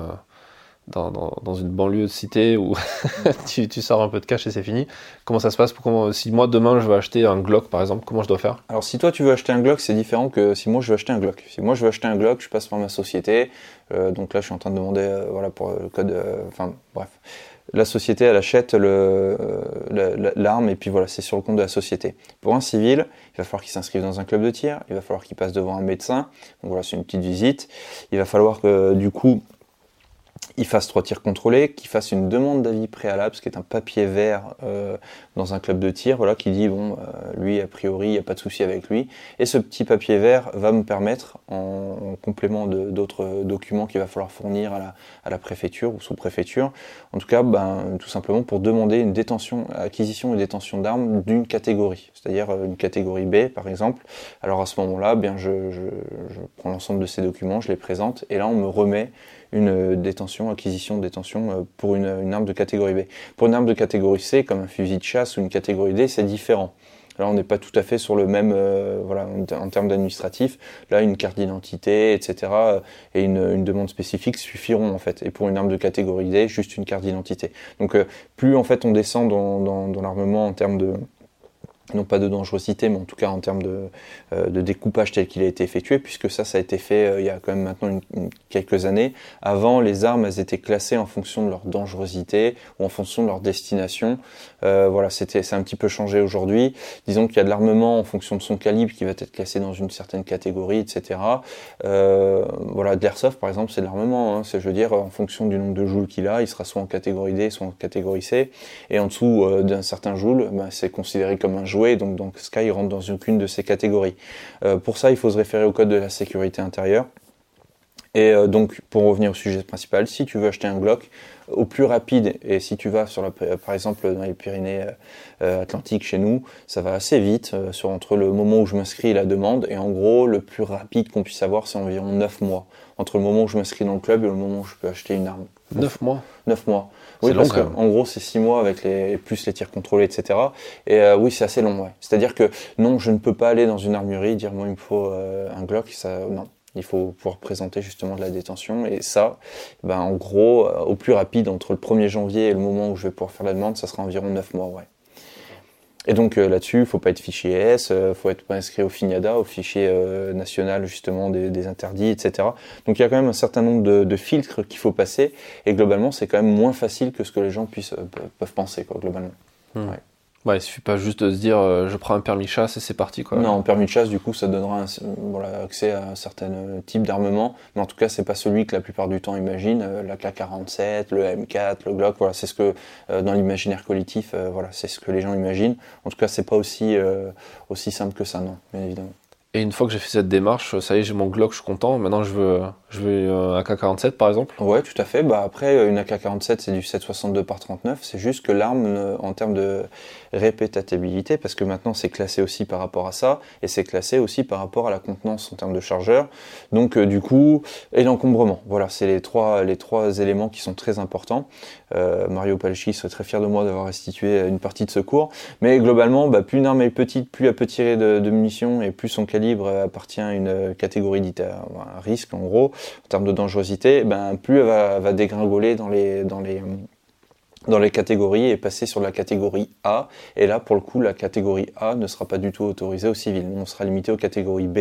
euh, dans, dans, une banlieue de cité où tu, tu, sors un peu de cash et c'est fini. Comment ça se passe pour comment, Si moi demain je veux acheter un Glock par exemple, comment je dois faire? Alors si toi tu veux acheter un Glock, c'est différent que si moi je veux acheter un Glock. Si moi je veux acheter un Glock, je passe par ma société. Euh, donc là je suis en train de demander euh, voilà, pour le code. Euh, enfin bref. La société elle achète l'arme et puis voilà, c'est sur le compte de la société. Pour un civil, il va falloir qu'il s'inscrive dans un club de tir, il va falloir qu'il passe devant un médecin. Donc voilà, c'est une petite visite. Il va falloir que du coup il fasse trois tirs contrôlés, qu'il fasse une demande d'avis préalable, ce qui est un papier vert euh, dans un club de tir, voilà, qui dit bon, euh, lui a priori, il n'y a pas de souci avec lui. Et ce petit papier vert va me permettre, en, complément d'autres documents qu'il va falloir fournir à la, préfecture ou sous-préfecture, en tout cas, ben, tout simplement pour demander une détention, acquisition et détention d'armes d'une catégorie, c'est-à-dire euh, une catégorie B, par exemple. Alors à ce moment-là, bien, je, prends l'ensemble de ces documents, je les présente, et là, on me remet une euh, acquisition, détention euh, pour une, arme de catégorie B. Pour une arme de catégorie C, comme un fusil de chasse ou une catégorie D, c'est différent. Là, on n'est pas tout à fait sur le même, euh, voilà, en, termes d'administratif. Là, une carte d'identité, etc., et une, une, demande spécifique suffiront en fait. Et pour une arme de catégorie D, juste une carte d'identité. Donc, plus en fait on descend dans l'armement en termes de non pas de dangerosité, mais en tout cas en termes de, euh, de découpage tel qu'il a été effectué, puisque ça, ça a été fait euh, il y a quand même maintenant quelques années. Avant, les armes, elles étaient classées en fonction de leur dangerosité ou en fonction de leur destination. Euh, voilà, c'était, c'est un petit peu changé aujourd'hui. Disons qu'il y a de l'armement en fonction de son calibre qui va être classé dans une certaine catégorie, etc. Voilà, de l'airsoft, par exemple, c'est de l'armement. Hein. C'est, je veux dire, en fonction du nombre de joules qu'il a, il sera soit en catégorie D, soit en catégorie C. Et en dessous d'un certain joule, ben, c'est considéré comme un jouet donc dans il rentre dans aucune de ces catégories. Euh, pour ça, il faut se référer au code de la sécurité intérieure. Et euh, donc, pour revenir au sujet principal, si tu veux acheter un Glock, au plus rapide, et si tu vas sur la, par exemple dans les Pyrénées euh, Atlantiques chez nous, ça va assez vite, sur entre le moment où je m'inscris et la demande, et en gros, le plus rapide qu'on puisse avoir, c'est environ 9 mois, entre le moment où je m'inscris dans le club et le moment où je peux acheter une arme. 9 mois 9 mois. Oui, parce qu'en gros, c'est 6 mois avec les, plus les tirs contrôlés, etc. Et euh, oui, c'est assez long, ouais. C'est-à-dire que non, je ne peux pas aller dans une armurerie dire moi il me faut euh, un Glock, ça, non. Il faut pouvoir présenter justement de la détention. Et ça, ben, en gros, euh, au plus rapide, entre le 1er janvier et le moment où je vais pouvoir faire la demande, ça sera environ 9 mois, ouais. Et donc euh, là-dessus, il faut pas être fichier S, euh, faut être pas inscrit au FINIADA, au fichier euh, national justement des, des, interdits, etc. Donc il y a quand même un certain nombre de, de filtres qu'il faut passer, et globalement, c'est quand même moins facile que ce que les gens puissent peuvent penser, quoi, globalement. Hmm. Ouais. Ouais, il suffit pas juste de se dire euh, je prends un permis de chasse et c'est parti quoi. Non, permis de chasse du coup ça donnera un, voilà, accès à un certain euh, type d'armement, mais en tout cas c'est pas celui que la plupart du temps imagine, euh, la K47, le M4, le Glock, voilà, c'est ce que dans l'imaginaire collectif, voilà, c'est ce que les gens imaginent. En tout cas, c'est pas aussi aussi simple que ça, non, bien évidemment. Et une fois que j'ai fait cette démarche, ça y est, j'ai mon Glock, je suis content. Maintenant, je veux, je veux un AK-47 par exemple. Ouais, tout à fait. Bah après, une AK-47, c'est du 7,62 par 39. C'est juste que l'arme, en termes de répétabilité, parce que maintenant c'est classé aussi par rapport à ça, et c'est classé aussi par rapport à la contenance en termes de chargeur. Donc euh, du coup, et l'encombrement. Voilà, c'est les trois, les trois éléments qui sont très importants. Euh, Mario Palchi serait très fier de moi d'avoir restitué une partie de ce cours. Mais globalement, bah, plus une arme est petite, plus elle peut tirer de, munitions, et plus son calibre appartient à une catégorie dite à risque en gros, en termes de dangerosité, ben, plus elle va, dégringoler dans les dans les catégories et passer sur la catégorie A. Et là, pour le coup, la catégorie A ne sera pas du tout autorisée aux civils. On sera limité aux catégories B.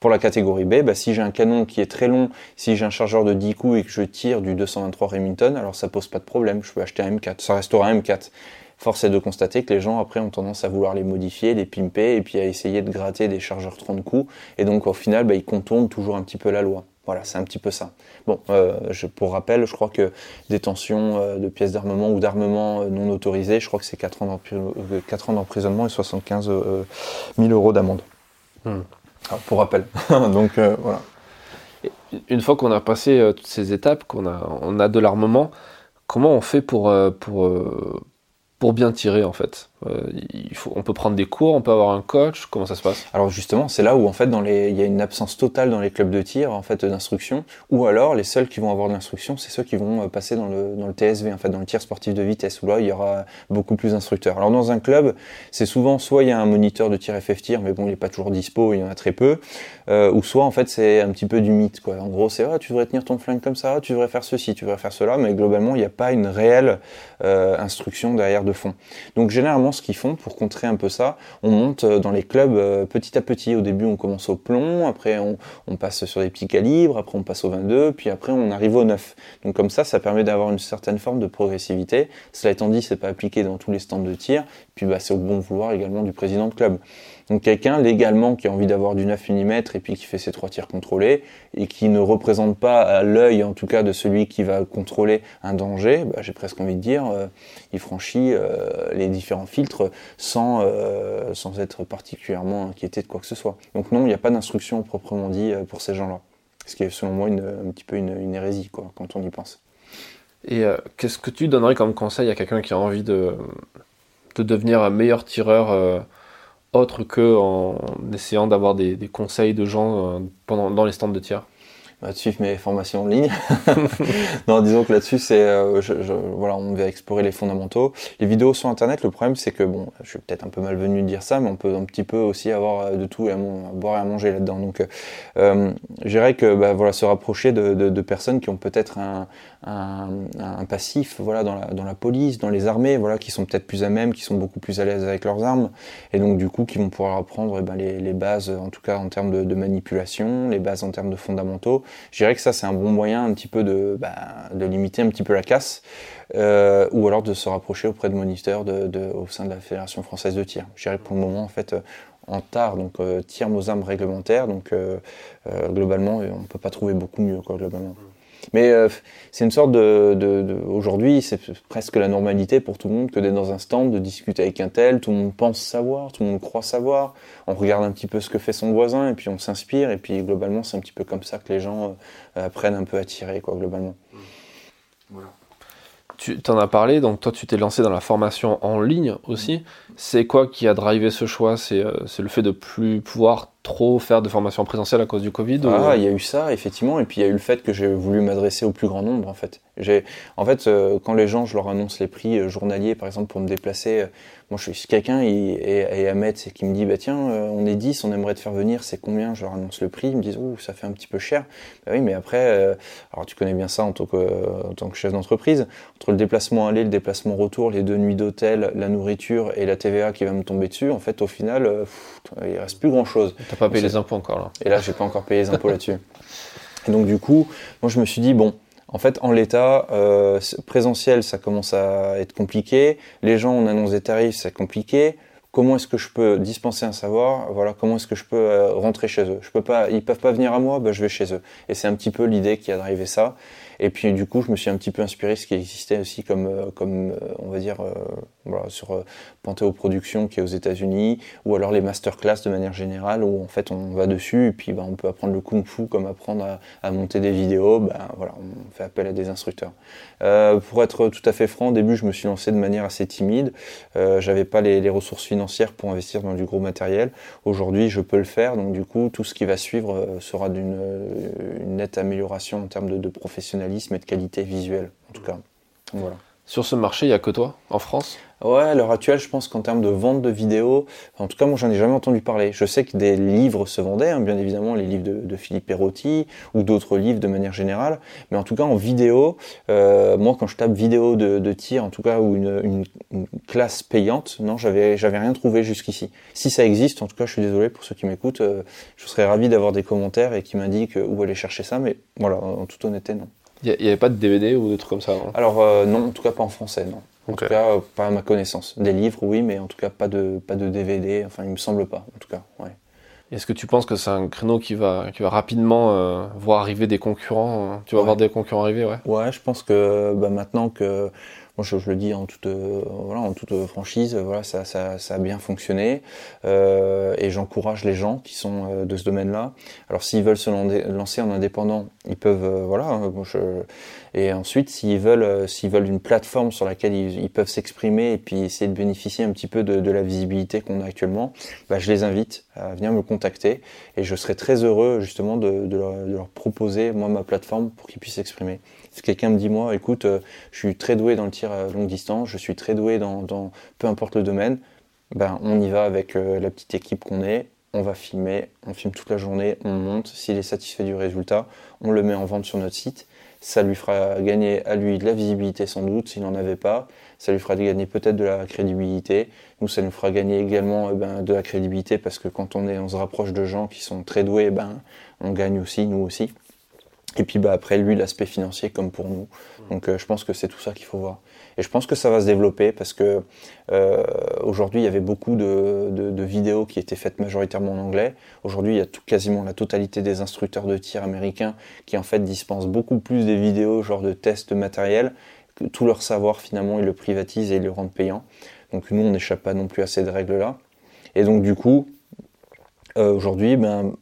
Pour la catégorie B, bah, si j'ai un canon qui est très long, si j'ai un chargeur de 10 coups et que je tire du 223 Remington, alors ça pose pas de problème. Je peux acheter un M4. Ça restera un M4. Force est de constater que les gens après ont tendance à vouloir les modifier, les pimper et puis à essayer de gratter des chargeurs 30 coups. Et donc au final, bah, ils contournent toujours un petit peu la loi. Voilà, c'est un petit peu ça. Bon, euh, je, pour rappel, je crois que détention euh, de pièces d'armement ou d'armement euh, non autorisé, je crois que c'est 4 ans d'emprisonnement et 75 000 euros d'amende. Hmm. Pour rappel. Donc voilà. une fois qu'on a passé toutes ces étapes, qu'on a, on a de l'armement, comment on fait pour, pour, pour bien tirer en fait? Euh, on peut prendre des cours, on peut avoir un coach, comment ça se passe? Alors justement, c'est là où en fait il y a une absence totale dans les clubs de tir en fait d'instruction, ou alors les seuls qui vont avoir de l'instruction, c'est ceux qui vont euh, passer dans le, dans le TSV en fait, dans le tir sportif de vitesse, où là il y aura beaucoup plus d'instructeurs. Alors dans un club, c'est souvent soit il y a un moniteur de tir FF tir, mais bon il est pas toujours dispo, il y en a très peu, euh, ou soit en fait c'est un petit peu du mythe quoi. En gros c'est ah, tu devrais tenir ton flingue comme ça, tu devrais faire ceci, tu devrais faire cela, mais globalement il n'y a pas une réelle instruction derrière de fond. Donc généralement ce qu'ils font pour contrer un peu ça, on monte euh, dans les clubs euh, petit à petit. Au début, on commence au plomb, après on, passe sur les petits calibres, après on passe au 22, puis après on arrive au 9. Donc comme ça, ça permet d'avoir une certaine forme de progressivité. Cela étant dit, c'est pas appliqué dans tous les stands de tir, puis bah, c'est au bon vouloir également du président de club. Donc quelqu'un légalement qui a envie d'avoir du 9 mm et puis qui fait ses trois tirs contrôlés et qui ne représente pas à l'œil en tout cas de celui qui va contrôler un danger, bah, j'ai presque envie de dire, euh, il franchit euh, les différents filtres sans, euh, sans être particulièrement inquiété de quoi que ce soit. Donc non, il n'y a pas d'instruction proprement dit pour ces gens-là. Ce qui est selon moi un petit peu une, hérésie quand on y pense. Et qu'est-ce que tu donnerais comme conseil à quelqu'un qui a envie de devenir un meilleur tireur autre que en essayant d'avoir des, conseils de gens euh, pendant, dans les stands de tir bah, de suivre mes formations en ligne. non, disons que là-dessus, c'est, euh, voilà, on va explorer les fondamentaux. Les vidéos sur Internet, le problème, c'est que bon, je suis peut-être un peu malvenu de dire ça, mais on peut un petit peu aussi avoir euh, de tout à, boire et à manger là-dedans. Donc, euh, je dirais que bah, voilà, se rapprocher de, de, de personnes qui ont peut-être un, un, un, passif, voilà, dans la, dans la police, dans les armées, voilà, qui sont peut-être plus à même, qui sont beaucoup plus à l'aise avec leurs armes, et donc du coup, qui vont pouvoir apprendre eh ben, les, les, bases, en tout cas en termes de, de manipulation, les bases en termes de fondamentaux. Je dirais que ça, c'est un bon moyen un petit peu de, bah, de limiter un petit peu la casse, euh, ou alors de se rapprocher auprès de moniteurs au sein de la Fédération française de tir. Je dirais que pour le moment, en fait, euh, en tard, donc euh, tir nos armes réglementaires, donc euh, globalement, on peut pas trouver beaucoup mieux, quoi, globalement. Mais euh, c'est une sorte de, de, de aujourd'hui, c'est presque la normalité pour tout le monde que d'être dans un stand, de discuter avec un tel. Tout le monde pense savoir, tout le monde croit savoir. On regarde un petit peu ce que fait son voisin et puis on s'inspire. Et puis globalement, c'est un petit peu comme ça que les gens euh, apprennent un peu à tirer, quoi, globalement. Voilà. Tu t'en as parlé, donc toi tu t'es lancé dans la formation en ligne aussi. C'est quoi qui a drivé ce choix? C'est euh, le fait de plus pouvoir trop faire de formation présentielle à cause du Covid Ah, il y a eu ça, effectivement, et puis il y a eu le fait que j'ai voulu m'adresser au plus grand nombre, en fait. J'ai, en fait, euh, quand les gens, je leur annonce les prix euh, journaliers, par exemple, pour me déplacer, euh, moi, je suis quelqu'un et, et, et Ahmed, c'est qui me dit, bah tiens, euh, on est 10, on aimerait te faire venir, c'est combien? Je leur annonce le prix, ils me disent, ouh, ça fait un petit peu cher. Bah oui, mais après, euh, alors tu connais bien ça en tant que, en tant que chef d'entreprise, entre le déplacement aller, le déplacement retour, les deux nuits d'hôtel, la nourriture et la TVA qui va me tomber dessus, en fait, au final, pff, il reste plus grand chose. T'as pas payé les impôts encore là. Et là, j'ai pas encore payé les impôts là-dessus. Et donc du coup, moi je me suis dit bon, en fait, en l'état, euh, présentiel, ça commence à être compliqué. Les gens, on annonce des tarifs, c'est compliqué. Comment est-ce que je peux dispenser un savoir? Voilà, comment est-ce que je peux euh, rentrer chez eux? Je peux pas, ils peuvent pas venir à moi, ben, je vais chez eux. Et c'est un petit peu l'idée qui a drivé ça. Et puis du coup, je me suis un petit peu inspiré de ce qui existait aussi comme, euh, comme on va dire, sur euh, Panthéo Productions qui est aux États-Unis, ou alors les masterclass de manière générale, où en fait on va dessus et puis bah, on peut apprendre le kung-fu comme apprendre à, monter des vidéos. Bah, voilà, on fait appel à des instructeurs. Euh, pour être tout à fait franc, au début je me suis lancé de manière assez timide. Euh, J'avais pas les, ressources financières pour investir dans du gros matériel. Aujourd'hui, je peux le faire, donc du coup tout ce qui va suivre sera d'une nette amélioration en termes de, professionnalisme et de qualité visuelle, en tout cas. Sur ce marché, il n'y a que toi, en France? Ouais, à l'heure actuelle, je pense qu'en termes de vente de vidéos, en tout cas, moi, j'en ai jamais entendu parler. Je sais que des livres se vendaient, hein, bien évidemment, les livres de, de Philippe Perotti ou d'autres livres de manière générale. Mais en tout cas, en vidéo, euh, moi, quand je tape vidéo de, de, tir, en tout cas, ou une, une, une classe payante, non, j'avais, j'avais rien trouvé jusqu'ici. Si ça existe, en tout cas, je suis désolé pour ceux qui m'écoutent. Euh, je serais ravi d'avoir des commentaires et qui m'indiquent où aller chercher ça. Mais voilà, en toute honnêteté, non. Il n'y avait pas de DVD ou de trucs comme ça non Alors euh, non, en tout cas pas en français, non. En okay. tout cas, euh, pas à ma connaissance. Des livres, oui, mais en tout cas pas de pas de DVD. Enfin, il me semble pas, en tout cas. Ouais. Est-ce que tu penses que c'est un créneau qui va qui va rapidement euh, voir arriver des concurrents euh, Tu vas ouais. voir des concurrents arriver, ouais? Ouais, je pense que bah, maintenant que moi je, je, le dis en toute euh, voilà en toute franchise voilà ça, ça, ça a bien fonctionné et j'encourage les gens qui sont de ce domaine-là alors s'ils veulent se lancer en indépendant ils peuvent voilà hein, je, et ensuite s'ils veulent euh, s'ils veulent une plateforme sur laquelle ils, peuvent s'exprimer et puis essayer de bénéficier un petit peu de, la visibilité qu'on a actuellement bah, je les invite à venir me contacter et je serai très heureux justement de, de, leur, de leur proposer moi ma plateforme pour qu'ils puissent s'exprimer. Si quelqu'un me dit moi écoute euh, je suis très doué dans le tir à longue distance, je suis très doué dans, dans peu importe le domaine, ben on y va avec euh, la petite équipe qu'on est, on va filmer, on filme toute la journée, on monte, s'il est satisfait du résultat, on le met en vente sur notre site, ça lui fera gagner à lui de la visibilité sans doute s'il n'en avait pas, ça lui fera gagner peut-être de la crédibilité, nous ça nous fera gagner également eh ben, de la crédibilité parce que quand on, est, on se rapproche de gens qui sont très doués, ben, on gagne aussi, nous aussi. Et puis bah, après, lui, l'aspect financier comme pour nous. Donc je pense que c'est tout ça qu'il faut voir. Et je pense que ça va se développer parce que euh, aujourd'hui, il y avait beaucoup de, vidéos qui étaient faites majoritairement en anglais. Aujourd'hui, il y a tout, quasiment la totalité des instructeurs de tir américains qui en fait dispensent beaucoup plus des vidéos, genre de tests de matériel. Que tout leur savoir, finalement, ils le privatisent et ils le rendent payant. Donc nous, on n'échappe pas non plus à ces règles-là. Et donc du coup, euh, aujourd'hui, ben,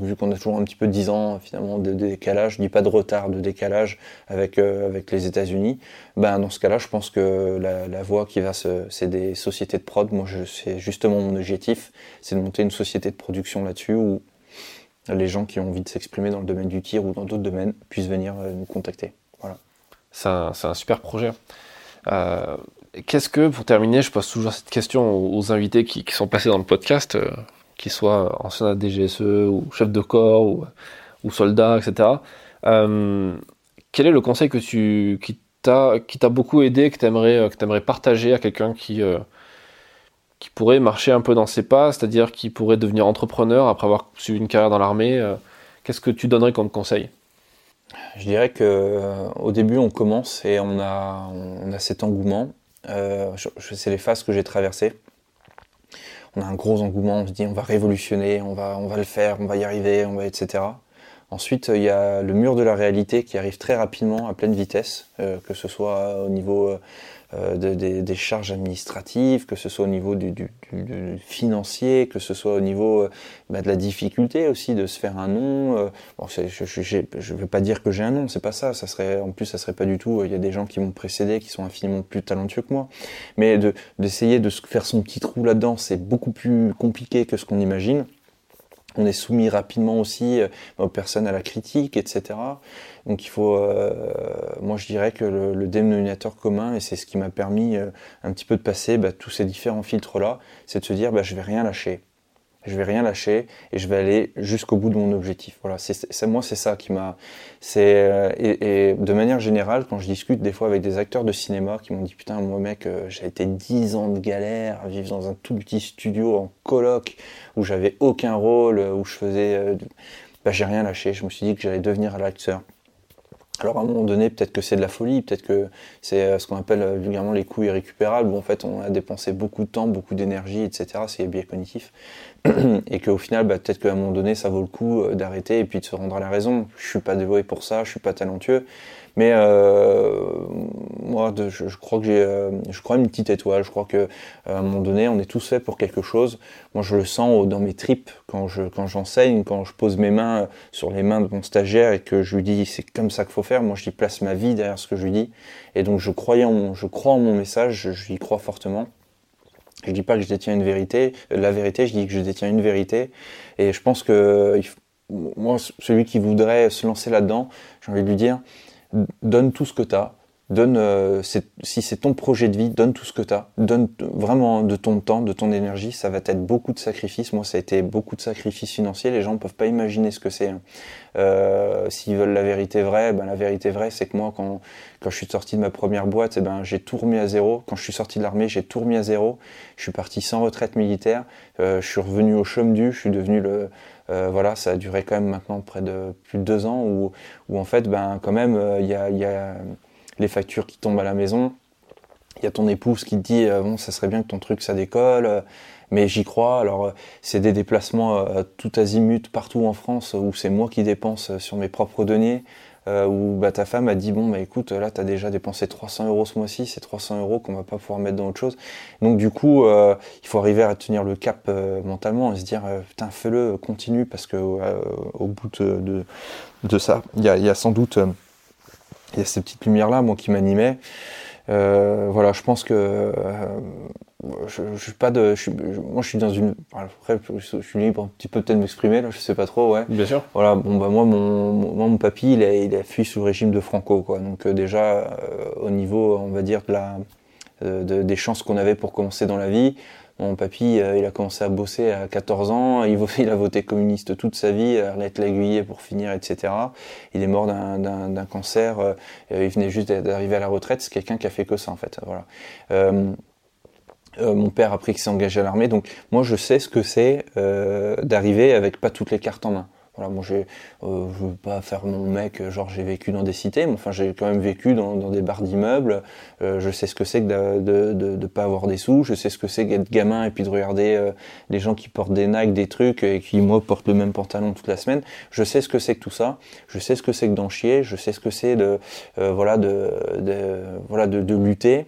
vu qu'on a toujours un petit peu 10 ans finalement de, décalage, je dis pas de retard, de décalage avec euh, avec les États-Unis, ben dans ce cas-là, je pense que la, voie qui va c'est des sociétés de prod. Moi, c'est justement mon objectif, c'est de monter une société de production là-dessus où les gens qui ont envie de s'exprimer dans le domaine du tir ou dans d'autres domaines puissent venir euh, nous contacter. Voilà. C'est un, super projet. Qu'est-ce que, pour terminer, je pose toujours cette question aux invités qui sont passés dans le podcast qu'il soit ancien DGSE ou chef de corps ou, ou soldat, etc. Euh, quel est le conseil que tu, qui t'a beaucoup aidé, que tu aimerais, euh, aimerais partager à quelqu'un qui, euh, qui pourrait marcher un peu dans ses pas, c'est-à-dire qui pourrait devenir entrepreneur après avoir suivi une carrière dans l'armée Qu'est-ce que tu donnerais comme conseil? Je dirais que au début on commence et on a, on a cet engouement. c'est les phases que j'ai traversées on a un gros engouement, on se dit on va révolutionner, on va, le faire, on va y arriver, on va, etc. Ensuite, il y a le mur de la réalité qui arrive très rapidement à pleine vitesse, euh, que ce soit au niveau euh, des charges administratives, que ce soit au niveau du, financier, que ce soit au niveau euh, bah, de la difficulté aussi de se faire un nom. Euh. bon, je ne veux pas dire que j'ai un nom, c'est pas ça. Ça serait, en plus, ça serait pas du tout. Il y a des gens qui m'ont précédé, qui sont infiniment plus talentueux que moi. Mais d'essayer de, de faire son petit trou là-dedans, c'est beaucoup plus compliqué que ce qu'on imagine. On est soumis rapidement aussi aux personnes à la critique, etc. Donc il faut, euh, moi je dirais que le, dénominateur commun, et c'est ce qui m'a permis euh, un petit peu de passer bah, tous ces différents filtres-là, c'est de se dire bah, je vais rien lâcher. Je vais rien lâcher et je vais aller jusqu'au bout de mon objectif. Voilà, c'est moi c'est ça qui m'a. C'est euh, et, de manière générale, quand je discute des fois avec des acteurs de cinéma qui m'ont dit putain moi mec, j'ai été 10 ans de galère à vivre dans un tout petit studio en coloc où j'avais aucun rôle, où je faisais, bah, j'ai rien lâché. Je me suis dit que j'allais devenir l'acteur alors à un moment donné, peut-être que c'est de la folie, peut-être que c'est euh, ce qu'on appelle euh, vulgairement les coûts irrécupérables, où en fait on a dépensé beaucoup de temps, beaucoup d'énergie, etc. C'est les biais cognitifs. et qu'au final, bah, peut-être qu'à un moment donné, ça vaut le coup euh, d'arrêter et puis de se rendre à la raison. Je suis pas dévoué pour ça, je suis pas talentueux, mais euh, moi, je, crois que j'ai, euh, je crois une petite étoile. Je crois que euh, à un moment donné, on est tous faits pour quelque chose. Moi, je le sens dans mes tripes quand je, quand j'enseigne, quand je pose mes mains sur les mains de mon stagiaire et que je lui dis c'est comme ça qu'il faut faire. Moi, je lui place ma vie derrière ce que je lui dis. Et donc, je croyais en mon, je crois en mon message. Je, je y crois fortement. Je dis pas que je détiens une vérité, la vérité, je dis que je détiens une vérité. Et je pense que moi, celui qui voudrait se lancer là-dedans, j'ai envie de lui dire, donne tout ce que tu as. Donne, euh, si c'est ton projet de vie, donne tout ce que tu as. Donne vraiment de ton temps, de ton énergie. Ça va être beaucoup de sacrifices. Moi, ça a été beaucoup de sacrifices financiers. Les gens ne peuvent pas imaginer ce que c'est. Hein. Euh, S'ils veulent la vérité vraie, ben, la vérité vraie, c'est que moi, quand, je suis sorti de ma première boîte, eh ben, j'ai tout remis à zéro. Quand je suis sorti de l'armée, j'ai tout remis à zéro. Je suis parti sans retraite militaire. Euh, je suis revenu au chôme du. Je suis devenu le euh, voilà, ça a duré quand même maintenant près de plus de deux ans où, où en fait, ben, quand même, euh, il y, a, y, a, les factures qui tombent à la maison. Il y a ton épouse qui te dit euh, bon, ça serait bien que ton truc ça décolle, mais j'y crois. Alors c'est des déplacements tout azimut partout en France où c'est moi qui dépense sur mes propres deniers euh, où bah, ta femme a dit bon bah écoute là tu as déjà dépensé 300 euros ce mois-ci, c'est 300 euros qu'on va pas pouvoir mettre dans autre chose. Donc du coup euh, il faut arriver à tenir le cap euh, mentalement et se dire euh, putain fais-le, continue parce que au bout de, de, ça il y a, y a, sans doute il y a ces petites lumières là moi qui m'animaient. voilà je pense que je, je, suis pas de, je suis, moi je suis dans une, après je, suis libre un petit peu peut-être m'exprimer là, je sais pas trop, ouais. Bien sûr. Voilà, bon bah moi mon, moi, mon papy il a, il a fui sous le régime de Franco quoi, donc euh, déjà euh, au niveau on va dire de la, euh, de, des chances qu'on avait pour commencer dans la vie, mon papy il a commencé à bosser à 14 ans, il, il a voté communiste toute sa vie, Arlette l'aiguiller pour finir, etc. Il est mort d'un cancer, il venait juste d'arriver à la retraite, c'est quelqu'un qui a fait que ça en fait, voilà. Euh, mon père après qu'il s'est engagé à l'armée, donc moi je sais ce que c'est euh, d'arriver avec pas toutes les cartes en main. Voilà, moi j'ai, euh, je veux pas faire mon mec, genre j'ai vécu dans des cités, mais enfin j'ai quand même vécu dans, dans des bars d'immeubles. Euh, je sais ce que c'est que de, de, de, pas avoir des sous. Je sais ce que c'est d'être gamin et puis de regarder euh, les gens qui portent des Nike, des trucs et qui moi portent le même pantalon toute la semaine. Je sais ce que c'est que tout ça. Je sais ce que c'est que d'en chier. Je sais ce que c'est de, euh, voilà, de, de, voilà, de, de lutter.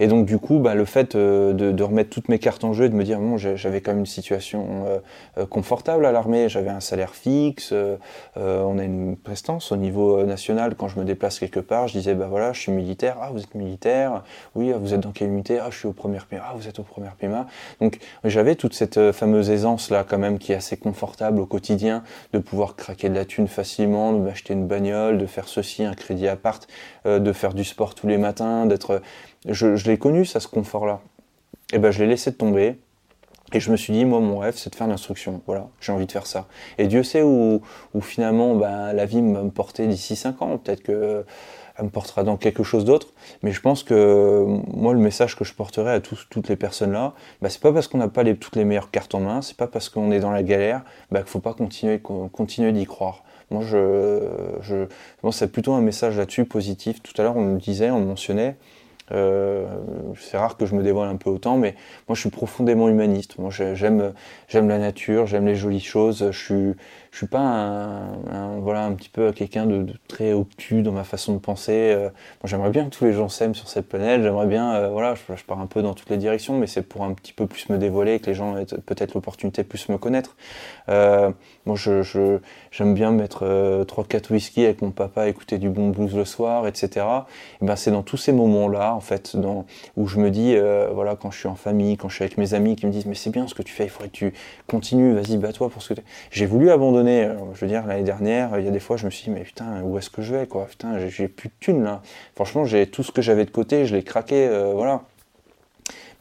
Et donc du coup, bah, le fait euh, de, de, remettre toutes mes cartes en jeu et de me dire, bon, j'avais quand même une situation euh, euh, confortable à l'armée, j'avais un salaire fixe, euh, on a une prestance au niveau national. Quand je me déplace quelque part, je disais, bah voilà, je suis militaire, ah vous êtes militaire, oui, vous êtes dans quelle unité, ah je suis au premier PMA, ah vous êtes au premier PMA. Donc j'avais toute cette fameuse aisance là quand même qui est assez confortable au quotidien, de pouvoir craquer de la thune facilement, de m'acheter une bagnole, de faire ceci, un crédit à part, de faire du sport tous les matins, d'être je, l'ai connu, ça, ce confort-là. Et ben, je l'ai laissé tomber. Et je me suis dit, moi, mon rêve, c'est de faire l'instruction. Voilà, j'ai envie de faire ça. Et Dieu sait où, finalement, ben, la vie va me porter d'ici 5 ans. Peut-être que elle me portera dans quelque chose d'autre. Mais je pense que moi, le message que je porterai à toutes les personnes là, ben, c'est pas parce qu'on n'a pas toutes les meilleures cartes en main, c'est pas parce qu'on est dans la galère, ben, qu'il faut pas continuer, d'y croire. Moi, je, c'est plutôt un message là-dessus positif. Tout à l'heure, on me disait, on mentionnait, euh, c'est rare que je me dévoile un peu autant, mais moi je suis profondément humaniste. Moi j'aime j'aime la nature, j'aime les jolies choses. Je suis je suis pas un, voilà un petit peu quelqu'un de, très obtus dans ma façon de penser. Euh, j'aimerais bien que tous les gens s'aiment sur cette planète. J'aimerais bien euh, voilà je, pars un peu dans toutes les directions, mais c'est pour un petit peu plus me dévoiler, que les gens aient peut-être l'opportunité de plus me connaître. Euh, moi je j'aime bien mettre euh, trois quatre whisky avec mon papa, écouter du bon blues le soir, etc. Et ben c'est dans tous ces moments là en fait, dans, où je me dis, voilà, quand je suis en famille, quand je suis avec mes amis qui me disent, mais c'est bien ce que tu fais, il faudrait que tu continues, vas-y, bats-toi pour ce que J'ai voulu abandonner, euh, je veux dire, l'année dernière, il y a des fois, je me suis dit, mais putain, où est-ce que je vais, quoi, putain, j'ai plus de thunes, là. Franchement, j'ai tout ce que j'avais de côté, je l'ai craqué, euh, voilà.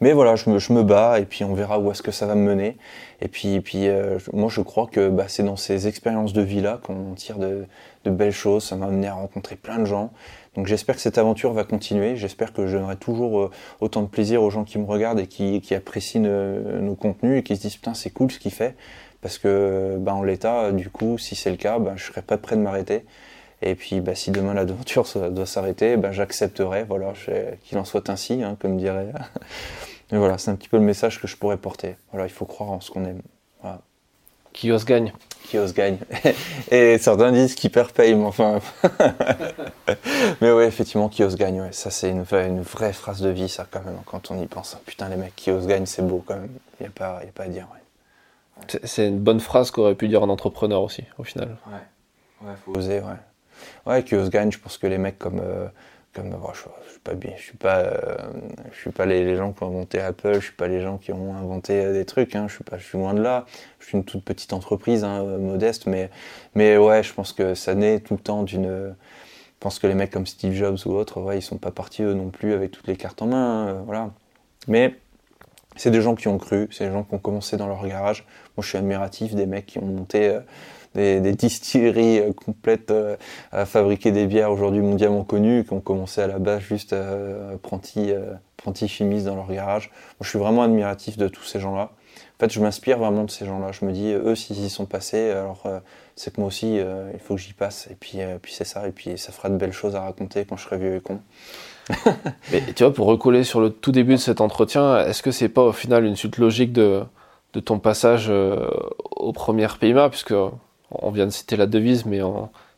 Mais voilà, je me, bats et puis on verra où est-ce que ça va me mener. Et puis, puis euh, moi, je crois que bah, c'est dans ces expériences de vie-là qu'on tire de, belles choses. Ça m'a amené à rencontrer plein de gens. Donc j'espère que cette aventure va continuer. J'espère que je donnerai toujours autant de plaisir aux gens qui me regardent et qui, apprécient nos, contenus et qui se disent putain c'est cool ce qu'il fait. Parce que bah, en l'état, du coup, si c'est le cas, bah, je serais pas prêt de m'arrêter. Et puis, bah, si demain l'aventure doit s'arrêter, bah, j'accepterai. Voilà, qu'il en soit ainsi, hein, comme dirait. Mais voilà, c'est un petit peu le message que je pourrais porter. Voilà, il faut croire en ce qu'on aime. Voilà. Qui ose gagne. Qui ose gagne. Et certains disent qui perd paye, mais enfin. mais ouais, effectivement, qui ose gagne. Ouais. Ça, c'est une, une, vraie phrase de vie, ça, quand même, quand on y pense. Putain, les mecs, qui ose gagne, c'est beau, quand même. Il n'y a, pas, y a pas à dire. Ouais. C'est une bonne phrase qu'aurait pu dire un entrepreneur aussi, au final. Ouais, ouais faut oser, ouais. Ouais, qui ose gagne, je pense que les mecs comme. Euh, comme bon, je, je, suis pas bien, je suis pas, euh, je suis pas les, les, gens qui ont inventé Apple, je suis pas les gens qui ont inventé euh, des trucs, hein, je suis pas, je suis loin de là. Je suis une toute petite entreprise, hein, modeste, mais, mais ouais, je pense que ça naît tout le temps d'une. Je pense que les mecs comme Steve Jobs ou autres, ouais, ils sont pas partis eux non plus avec toutes les cartes en main, hein, voilà. Mais c'est des gens qui ont cru, c'est des gens qui ont commencé dans leur garage. Moi, je suis admiratif des mecs qui ont monté. Euh, des, distilleries euh, complètes euh, à fabriquer des bières aujourd'hui mondialement connues, qui ont commencé à la base juste apprentis, apprentis chimistes dans leur garage. Moi, je suis vraiment admiratif de tous ces gens-là. En fait, je m'inspire vraiment de ces gens-là. Je me dis, eux, s'ils y sont passés, alors c'est que moi aussi, il faut que j'y passe. Et puis, puis c'est ça. Et puis, ça fera de belles choses à raconter quand je serai vieux et con. Mais tu vois, pour recoller sur le tout début de cet entretien, est-ce que c'est pas au final une suite logique de, de ton passage euh, aux premières PIMA, puisque on vient de citer la devise, mais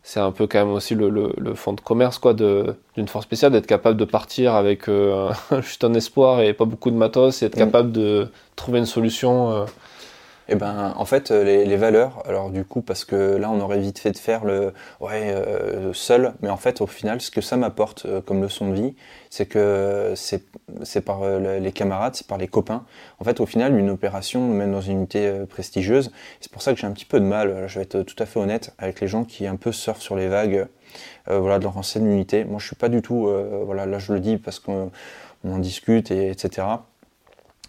c'est un peu quand même aussi le, le, le fond de commerce quoi d'une force spéciale d'être capable de partir avec euh, juste un espoir et pas beaucoup de matos et être mm. capable de trouver une solution euh, eh ben, en fait, les, les, valeurs, alors du coup, parce que là, on aurait vite fait de faire le ouais euh, seul, mais en fait, au final, ce que ça m'apporte euh, comme leçon de vie, c'est que c'est par euh, les camarades, c'est par les copains. En fait, au final, une opération, même dans une unité euh, prestigieuse, c'est pour ça que j'ai un petit peu de mal, je vais être tout à fait honnête, avec les gens qui un peu surfent sur les vagues euh, voilà, de leur ancienne unité. Moi, je suis pas du tout, voilà, là, je le dis parce qu'on en discute, et, etc.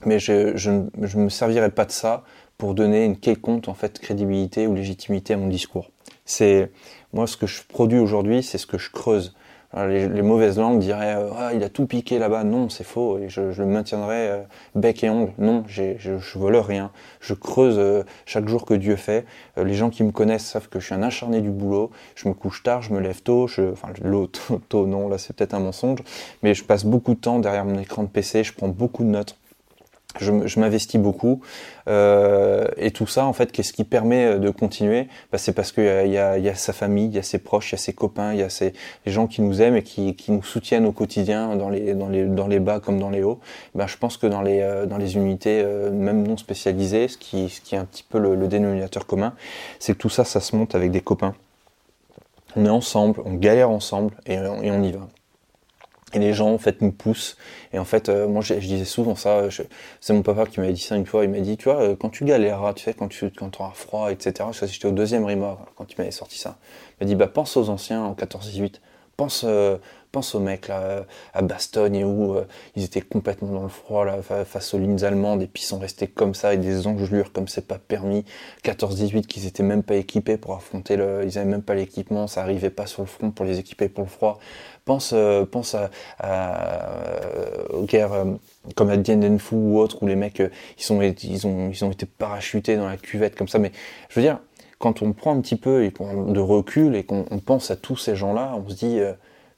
Mais je, je ne me servirai pas de ça pour donner une quelconque en fait crédibilité ou légitimité à mon discours. C'est moi ce que je produis aujourd'hui, c'est ce que je creuse. les, mauvaises langues diraient ah, il a tout piqué là-bas. Non, c'est faux. Et je, le maintiendrai bec et ongle. Non, je, je vole rien. Je creuse chaque jour que Dieu fait. les gens qui me connaissent savent que je suis un acharné du boulot. Je me couche tard, je me lève tôt. Je, enfin, l'eau, tôt, non, là c'est peut-être un mensonge. Mais je passe beaucoup de temps derrière mon écran de PC. Je prends beaucoup de notes je, m'investis beaucoup. Euh, et tout ça en fait qu'est-ce qui permet euh, de continuer? Bah, c'est parce qu'il y, a sa famille il y a ses proches il y a ses copains il y a ces les gens qui nous aiment et qui, nous soutiennent au quotidien dans les bas comme dans les hauts. Bah, je pense que dans les euh, unités même non spécialisées ce qui est un petit peu le, dénominateur commun c'est que tout ça ça se monte avec des copains. On est ensemble on galère ensemble et on y va et les gens en fait nous poussent. Et en fait euh, moi je, disais souvent ça c'est mon papa qui m'avait dit ça une fois. Il m'a dit tu vois euh, quand tu galéreras tu sais quand tu quand auras froid etc j'étais au deuxième RIMA quand il m'avait sorti ça. Il m'a dit bah pense aux anciens en 14-18 pense euh, pense aux mecs là à Bastogne où ils étaient complètement dans le froid là face aux lignes allemandes et puis ils sont restés comme ça et des engelures comme c'est pas permis 14-18 qu'ils étaient même pas équipés pour affronter le ils avaient même pas l'équipement ça arrivait pas sur le front pour les équiper pour le froid Pense, euh, pense à, euh, aux guerres euh, comme à Dien Bien Phu ou autres où les mecs ils, sont, ils, ont, ils ont été parachutés dans la cuvette comme ça. Mais je veux dire, quand on prend un petit peu et de recul et qu'on pense à tous ces gens-là, on se dit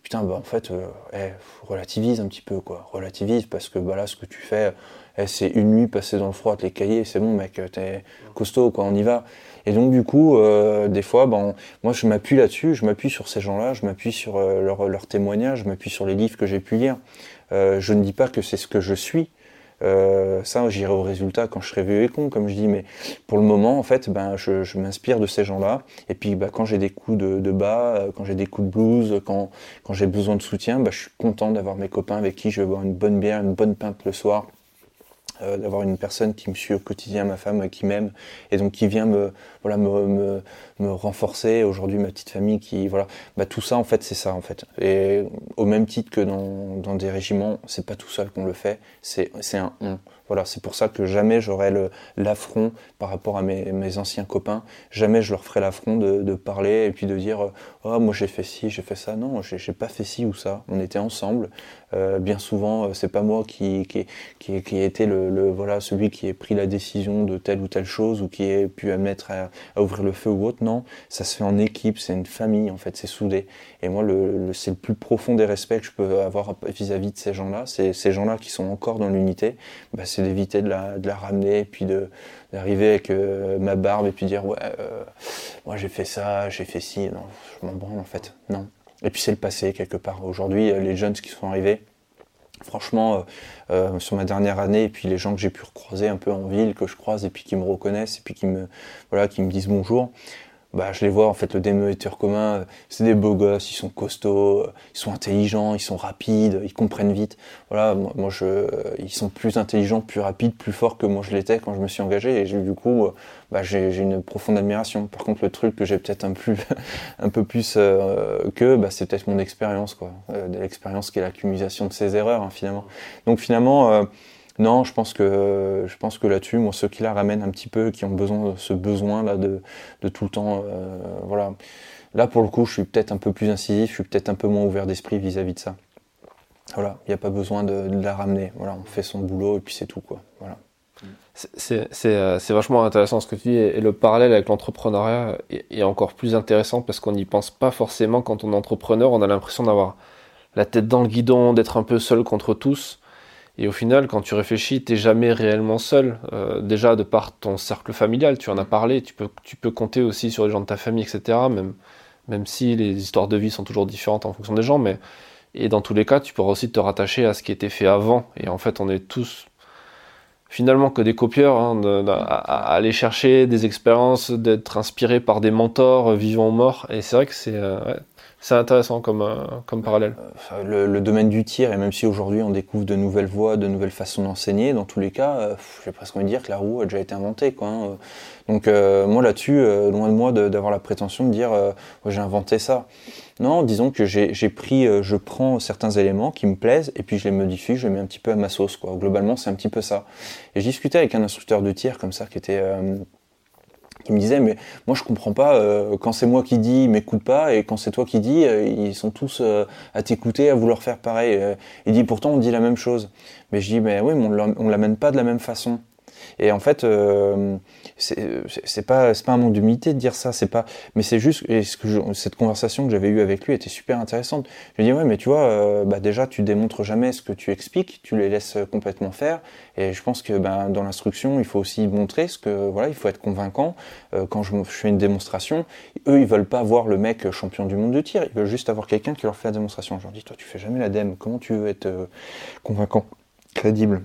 putain bah en fait eh, relativise un petit peu quoi relativise parce que bah là ce que tu fais eh, c'est une nuit passée dans le froid les cahiers c'est bon mec t'es costaud quoi on y va et donc du coup, euh, des fois, ben, moi je m'appuie là-dessus, je m'appuie sur ces gens-là, je m'appuie sur euh, leurs leur témoignages, je m'appuie sur les livres que j'ai pu lire. Euh, je ne dis pas que c'est ce que je suis. Ça, j'irai au résultat quand je serai vieux et con, comme je dis. Mais pour le moment, en fait, ben, je, m'inspire de ces gens-là. Et puis, ben, quand j'ai des coups de, de bas, quand j'ai des coups de blues, quand, quand j'ai besoin de soutien, ben, je suis content d'avoir mes copains avec qui je vais boire une bonne bière, une bonne pinte le soir euh, d'avoir une personne qui me suit au quotidien, ma femme qui m'aime et donc qui vient me voilà me, me, renforcer. Aujourd'hui, ma petite famille qui voilà, bah tout ça en fait c'est ça en fait. Et au même titre que dans, dans des régiments, c'est pas tout seul qu'on le fait, c'est un on. Voilà, c'est pour ça que jamais j'aurai l'affront par rapport à mes, mes, anciens copains. Jamais je leur ferai l'affront de, de, parler et puis de dire oh moi j'ai fait ci, j'ai fait ça. Non, j'ai pas fait ci ou ça. On était ensemble. Euh, bien souvent, euh, c'est pas moi qui qui a été le, voilà celui qui ait pris la décision de telle ou telle chose ou qui ait pu amener à, ouvrir le feu ou autre. Non, ça se fait en équipe. C'est une famille en fait. C'est soudé. Et moi, c'est le plus profond des respects que je peux avoir vis-à-vis de ces gens-là. Ces gens-là qui sont encore dans l'unité. Bah, c'est d'éviter de la, ramener et puis d'arriver avec euh, ma barbe et puis dire ouais moi j'ai fait ça j'ai fait ci non je m'en branle en fait non. Et puis c'est le passé quelque part. Aujourd'hui euh, les jeunes qui sont arrivés franchement euh, sur ma dernière année et puis les gens que j'ai pu recroiser un peu en ville que je croise et puis qui me reconnaissent et puis qui me voilà qui me disent bonjour bah, je les vois en fait le dénominateur commun c'est des beaux gosses ils sont costauds ils sont intelligents ils sont rapides ils comprennent vite. Voilà moi, je ils sont plus intelligents plus rapides plus forts que moi je l'étais quand je me suis engagé. Et du coup bah, j'ai une profonde admiration. Par contre le truc que j'ai peut-être un un peu plus euh, que bah, c'est peut-être mon expérience quoi. Euh, l'expérience qui est l'accumulation de ces erreurs hein, finalement. Donc finalement euh, non, je pense que je pense que là-dessus, moi, ceux qui la ramènent un petit peu, qui ont besoin ce besoin là de, de tout le temps, euh, voilà. Là, pour le coup, je suis peut-être un peu plus incisif, je suis peut-être un peu moins ouvert d'esprit vis-à-vis de ça. Voilà, il n'y a pas besoin de, de, la ramener. Voilà, on fait son boulot et puis c'est tout, quoi. Voilà. C'est euh, vachement intéressant ce que tu dis et le parallèle avec l'entrepreneuriat est, encore plus intéressant parce qu'on n'y pense pas forcément quand on est entrepreneur. On a l'impression d'avoir la tête dans le guidon, d'être un peu seul contre tous. Et au final, quand tu réfléchis, t'es jamais réellement seul. Euh, déjà, de par ton cercle familial, tu en as parlé, tu peux, tu peux compter aussi sur les gens de ta famille, etc. Même, même si les histoires de vie sont toujours différentes en fonction des gens, mais et dans tous les cas, tu pourras aussi te rattacher à ce qui était fait avant. Et en fait, on est tous finalement que des copieurs, hein, à, aller chercher des expériences, d'être inspiré par des mentors euh, vivants ou morts. Et c'est vrai que c'est euh, c'est intéressant comme, euh, comme parallèle. Le, le, domaine du tir, et même si aujourd'hui on découvre de nouvelles voies, de nouvelles façons d'enseigner, dans tous les cas, euh, j'ai presque envie de dire que la roue a déjà été inventée. Quoi, hein. Donc euh, moi là-dessus, loin de moi d'avoir la prétention de dire j'ai inventé ça. Non, disons que j'ai pris, je prends certains éléments qui me plaisent et puis je les modifie, je les mets un petit peu à ma sauce. Quoi. Globalement, c'est un petit peu ça. Et j'ai discuté avec un instructeur de tir comme ça qui était qui me disait mais moi je comprends pas euh, quand c'est moi qui dis m'écoute pas et quand c'est toi qui dis euh, ils sont tous euh, à t'écouter à vouloir faire pareil. Il dit pourtant on dit la même chose. Mais je dis mais oui mais on l'amène pas de la même façon et en fait, euh, c'est pas pas un manque d'humilité de dire ça, c'est pas. Mais c'est juste que cette conversation que j'avais eue avec lui était super intéressante. Je lui ai dit ouais, mais tu vois, euh, bah déjà tu démontres jamais ce que tu expliques, tu les laisses complètement faire. Et je pense que ben, dans l'instruction, il faut aussi montrer ce que voilà, il faut être convaincant. Euh, quand je, je, fais une démonstration, eux ils veulent pas voir le mec champion du monde de tir, ils veulent juste avoir quelqu'un qui leur fait la démonstration. Je leur dis toi tu fais jamais la dème, comment tu veux être convaincant, crédible?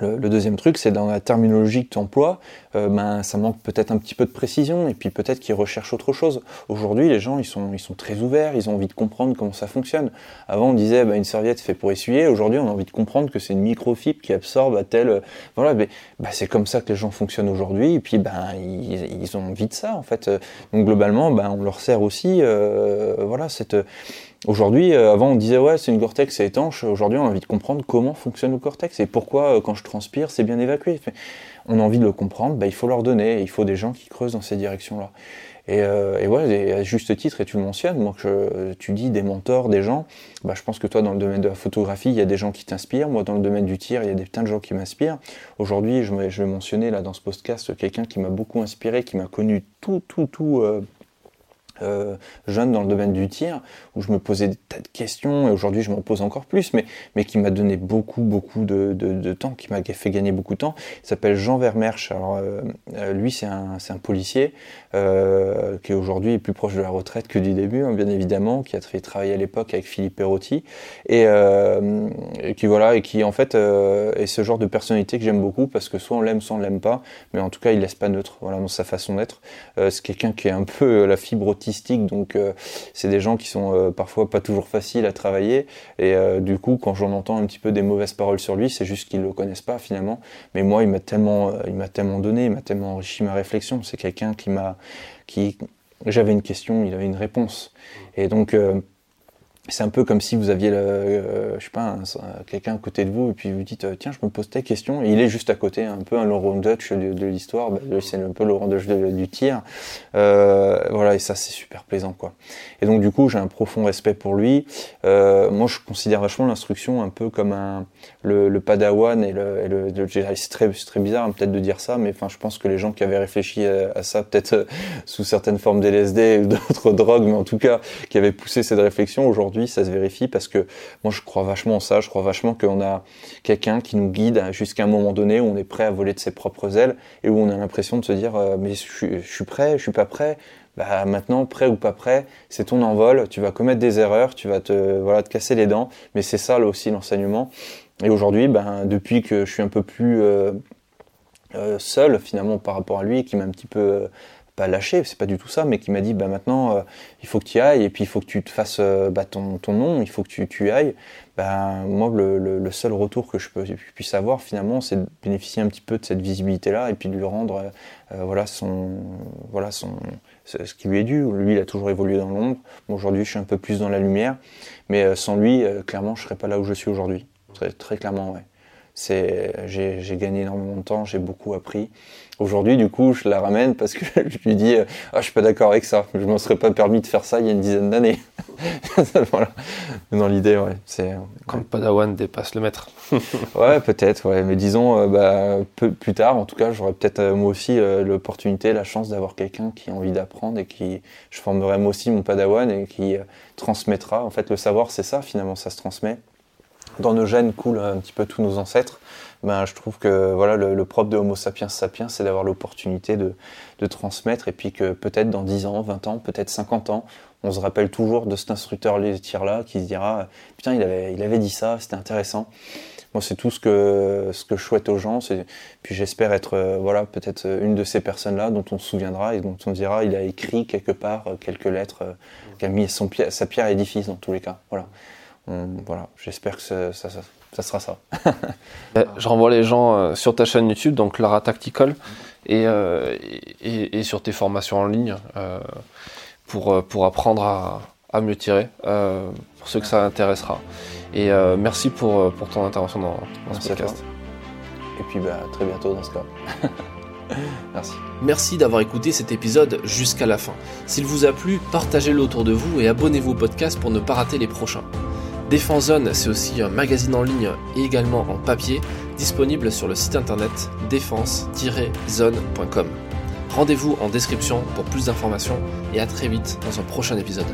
Le, deuxième truc, c'est dans la terminologie que tu emploies, euh, ben, ça manque peut-être un petit peu de précision et puis peut-être qu'ils recherchent autre chose. Aujourd'hui, les gens, ils sont, ils sont très ouverts, ils ont envie de comprendre comment ça fonctionne. Avant, on disait ben, une serviette fait pour essuyer. Aujourd'hui, on a envie de comprendre que c'est une microfibre qui absorbe à tel. Euh, voilà, mais ben, c'est comme ça que les gens fonctionnent aujourd'hui. Et puis, ben, ils, ils, ont envie de ça, en fait. Donc, globalement, ben, on leur sert aussi, euh, voilà, cette Aujourd'hui, euh, avant on disait ouais c'est une cortex, c'est étanche. Aujourd'hui on a envie de comprendre comment fonctionne le cortex et pourquoi euh, quand je transpire c'est bien évacué. On a envie de le comprendre, bah, il faut leur donner, il faut des gens qui creusent dans ces directions-là. Et, euh, ouais, à juste titre, et tu le mentionnes, moi que tu dis des mentors, des gens, bah, je pense que toi dans le domaine de la photographie, il y a des gens qui t'inspirent, moi dans le domaine du tir, il y a des plein de gens qui m'inspirent. Aujourd'hui, je, vais mentionner là dans ce podcast quelqu'un qui m'a beaucoup inspiré, qui m'a connu tout, tout, tout jeune dans le domaine du tir, où je me posais des tas de questions, et aujourd'hui je m'en pose encore plus, mais, mais qui m'a donné beaucoup, beaucoup de, de, temps, qui m'a fait gagner beaucoup de temps. Il s'appelle Jean Vermersch. Alors, euh, euh, lui, c'est un, un, policier euh, qui aujourd'hui est plus proche de la retraite que du début, hein, bien évidemment, qui a fait travailler à l'époque avec Philippe Perotti, et, qui, voilà, et qui en fait est ce genre de personnalité que j'aime beaucoup, parce que soit on l'aime, soit on l'aime pas, mais en tout cas, il laisse pas neutre, voilà, dans sa façon d'être. c'est quelqu'un qui est un peu la fibre donc euh, c'est des gens qui sont euh, parfois pas toujours faciles à travailler. Et euh, du coup, quand j'en entends un petit peu des mauvaises paroles sur lui, c'est juste qu'ils le connaissent pas finalement. Mais moi, il m'a tellement, il m'a tellement donné, il m'a tellement enrichi ma réflexion. C'est quelqu'un qui m'a, qui, j'avais une question, il avait une réponse. Et donc c'est un peu comme si vous aviez, le, euh, je sais pas, quelqu'un à côté de vous et puis vous dites euh, tiens je me pose telle question il est juste à côté, un peu un Laurent Dutch de, de l'histoire, bah, c'est un peu Laurent Dutch du tir, euh, voilà et ça c'est super plaisant quoi. Et donc du coup j'ai un profond respect pour lui. Euh, moi je considère vachement l'instruction un peu comme un le, le Padawan et le, le, c'est très très bizarre hein, peut-être de dire ça, mais enfin je pense que les gens qui avaient réfléchi à, ça peut-être euh, sous certaines formes d'LSD ou d'autres drogues, mais en tout cas qui avaient poussé cette réflexion aujourd'hui ça se vérifie parce que moi, je crois vachement en ça. Je crois vachement qu'on a quelqu'un qui nous guide jusqu'à un moment donné où on est prêt à voler de ses propres ailes et où on a l'impression de se dire, euh, mais je, suis prêt, je suis pas prêt. Bah maintenant, prêt ou pas prêt, c'est ton envol. Tu vas commettre des erreurs, tu vas te voilà te casser les dents, mais c'est ça là aussi l'enseignement. Et aujourd'hui, ben depuis que je suis un peu plus euh, euh, seul finalement par rapport à lui, qui m'a un petit peu pas lâché, c'est pas du tout ça, mais qui m'a dit bah maintenant euh, il faut que tu ailles et puis il faut que tu te fasses euh, bah, ton, ton, nom, il faut que tu, tu ailles. Bah, moi le, le, seul retour que je, peux, puisse avoir finalement, c'est de bénéficier un petit peu de cette visibilité là et puis de lui rendre euh, voilà son voilà son ce qui lui est dû. Lui il a toujours évolué dans l'ombre. aujourd'hui je suis un peu plus dans la lumière, mais sans lui clairement je serais pas là où je suis aujourd'hui. Très, très clairement ouais. C'est j'ai gagné énormément de temps, j'ai beaucoup appris. Aujourd'hui, du coup, je la ramène parce que je lui dis Ah, je suis pas d'accord avec ça. Je m'en serais pas permis de faire ça il y a une dizaine d'années. voilà. Dans l'idée, ouais. C'est quand le Padawan dépasse le maître. ouais, peut-être. Ouais. Mais disons, euh, bah, peu, plus tard, en tout cas, j'aurais peut-être euh, moi aussi euh, l'opportunité, la chance d'avoir quelqu'un qui a envie d'apprendre et qui, je formerai moi aussi mon Padawan et qui transmettra. En fait, le savoir, c'est ça. Finalement, ça se transmet. Dans nos gènes coulent un petit peu tous nos ancêtres ben, je trouve que voilà, le, propre de Homo sapiens sapiens, c'est d'avoir l'opportunité de, de, transmettre et puis que peut-être dans 10 ans, 20 ans, peut-être 50 ans, on se rappelle toujours de cet instructeur laitier-là qui se dira Putain, il avait, il avait dit ça, c'était intéressant. Moi, c'est tout ce que, ce que je souhaite aux gens. Puis j'espère être euh, voilà, peut-être une de ces personnes-là dont on se souviendra et dont on dira il a écrit quelque part euh, quelques lettres, euh, qui a mis son, sa pierre à édifice dans tous les cas. Voilà. Voilà. J'espère que ça, ça, ça sera ça. Euh, je renvoie les gens euh, sur ta chaîne YouTube, donc Lara Tactical, euh, et, et, sur tes formations en ligne pour, pour apprendre à, à mieux tirer, pour ceux que ça intéressera. Et merci pour, pour ton intervention dans, ce podcast. Et puis bah, à très bientôt dans ce cas. Merci. Merci d'avoir écouté cet épisode jusqu'à la fin. S'il vous a plu, partagez-le autour de vous et abonnez-vous au podcast pour ne pas rater les prochains. Défense Zone, c'est aussi un magazine en ligne et également en papier, disponible sur le site internet défense-zone.com. Rendez-vous en description pour plus d'informations et à très vite dans un prochain épisode.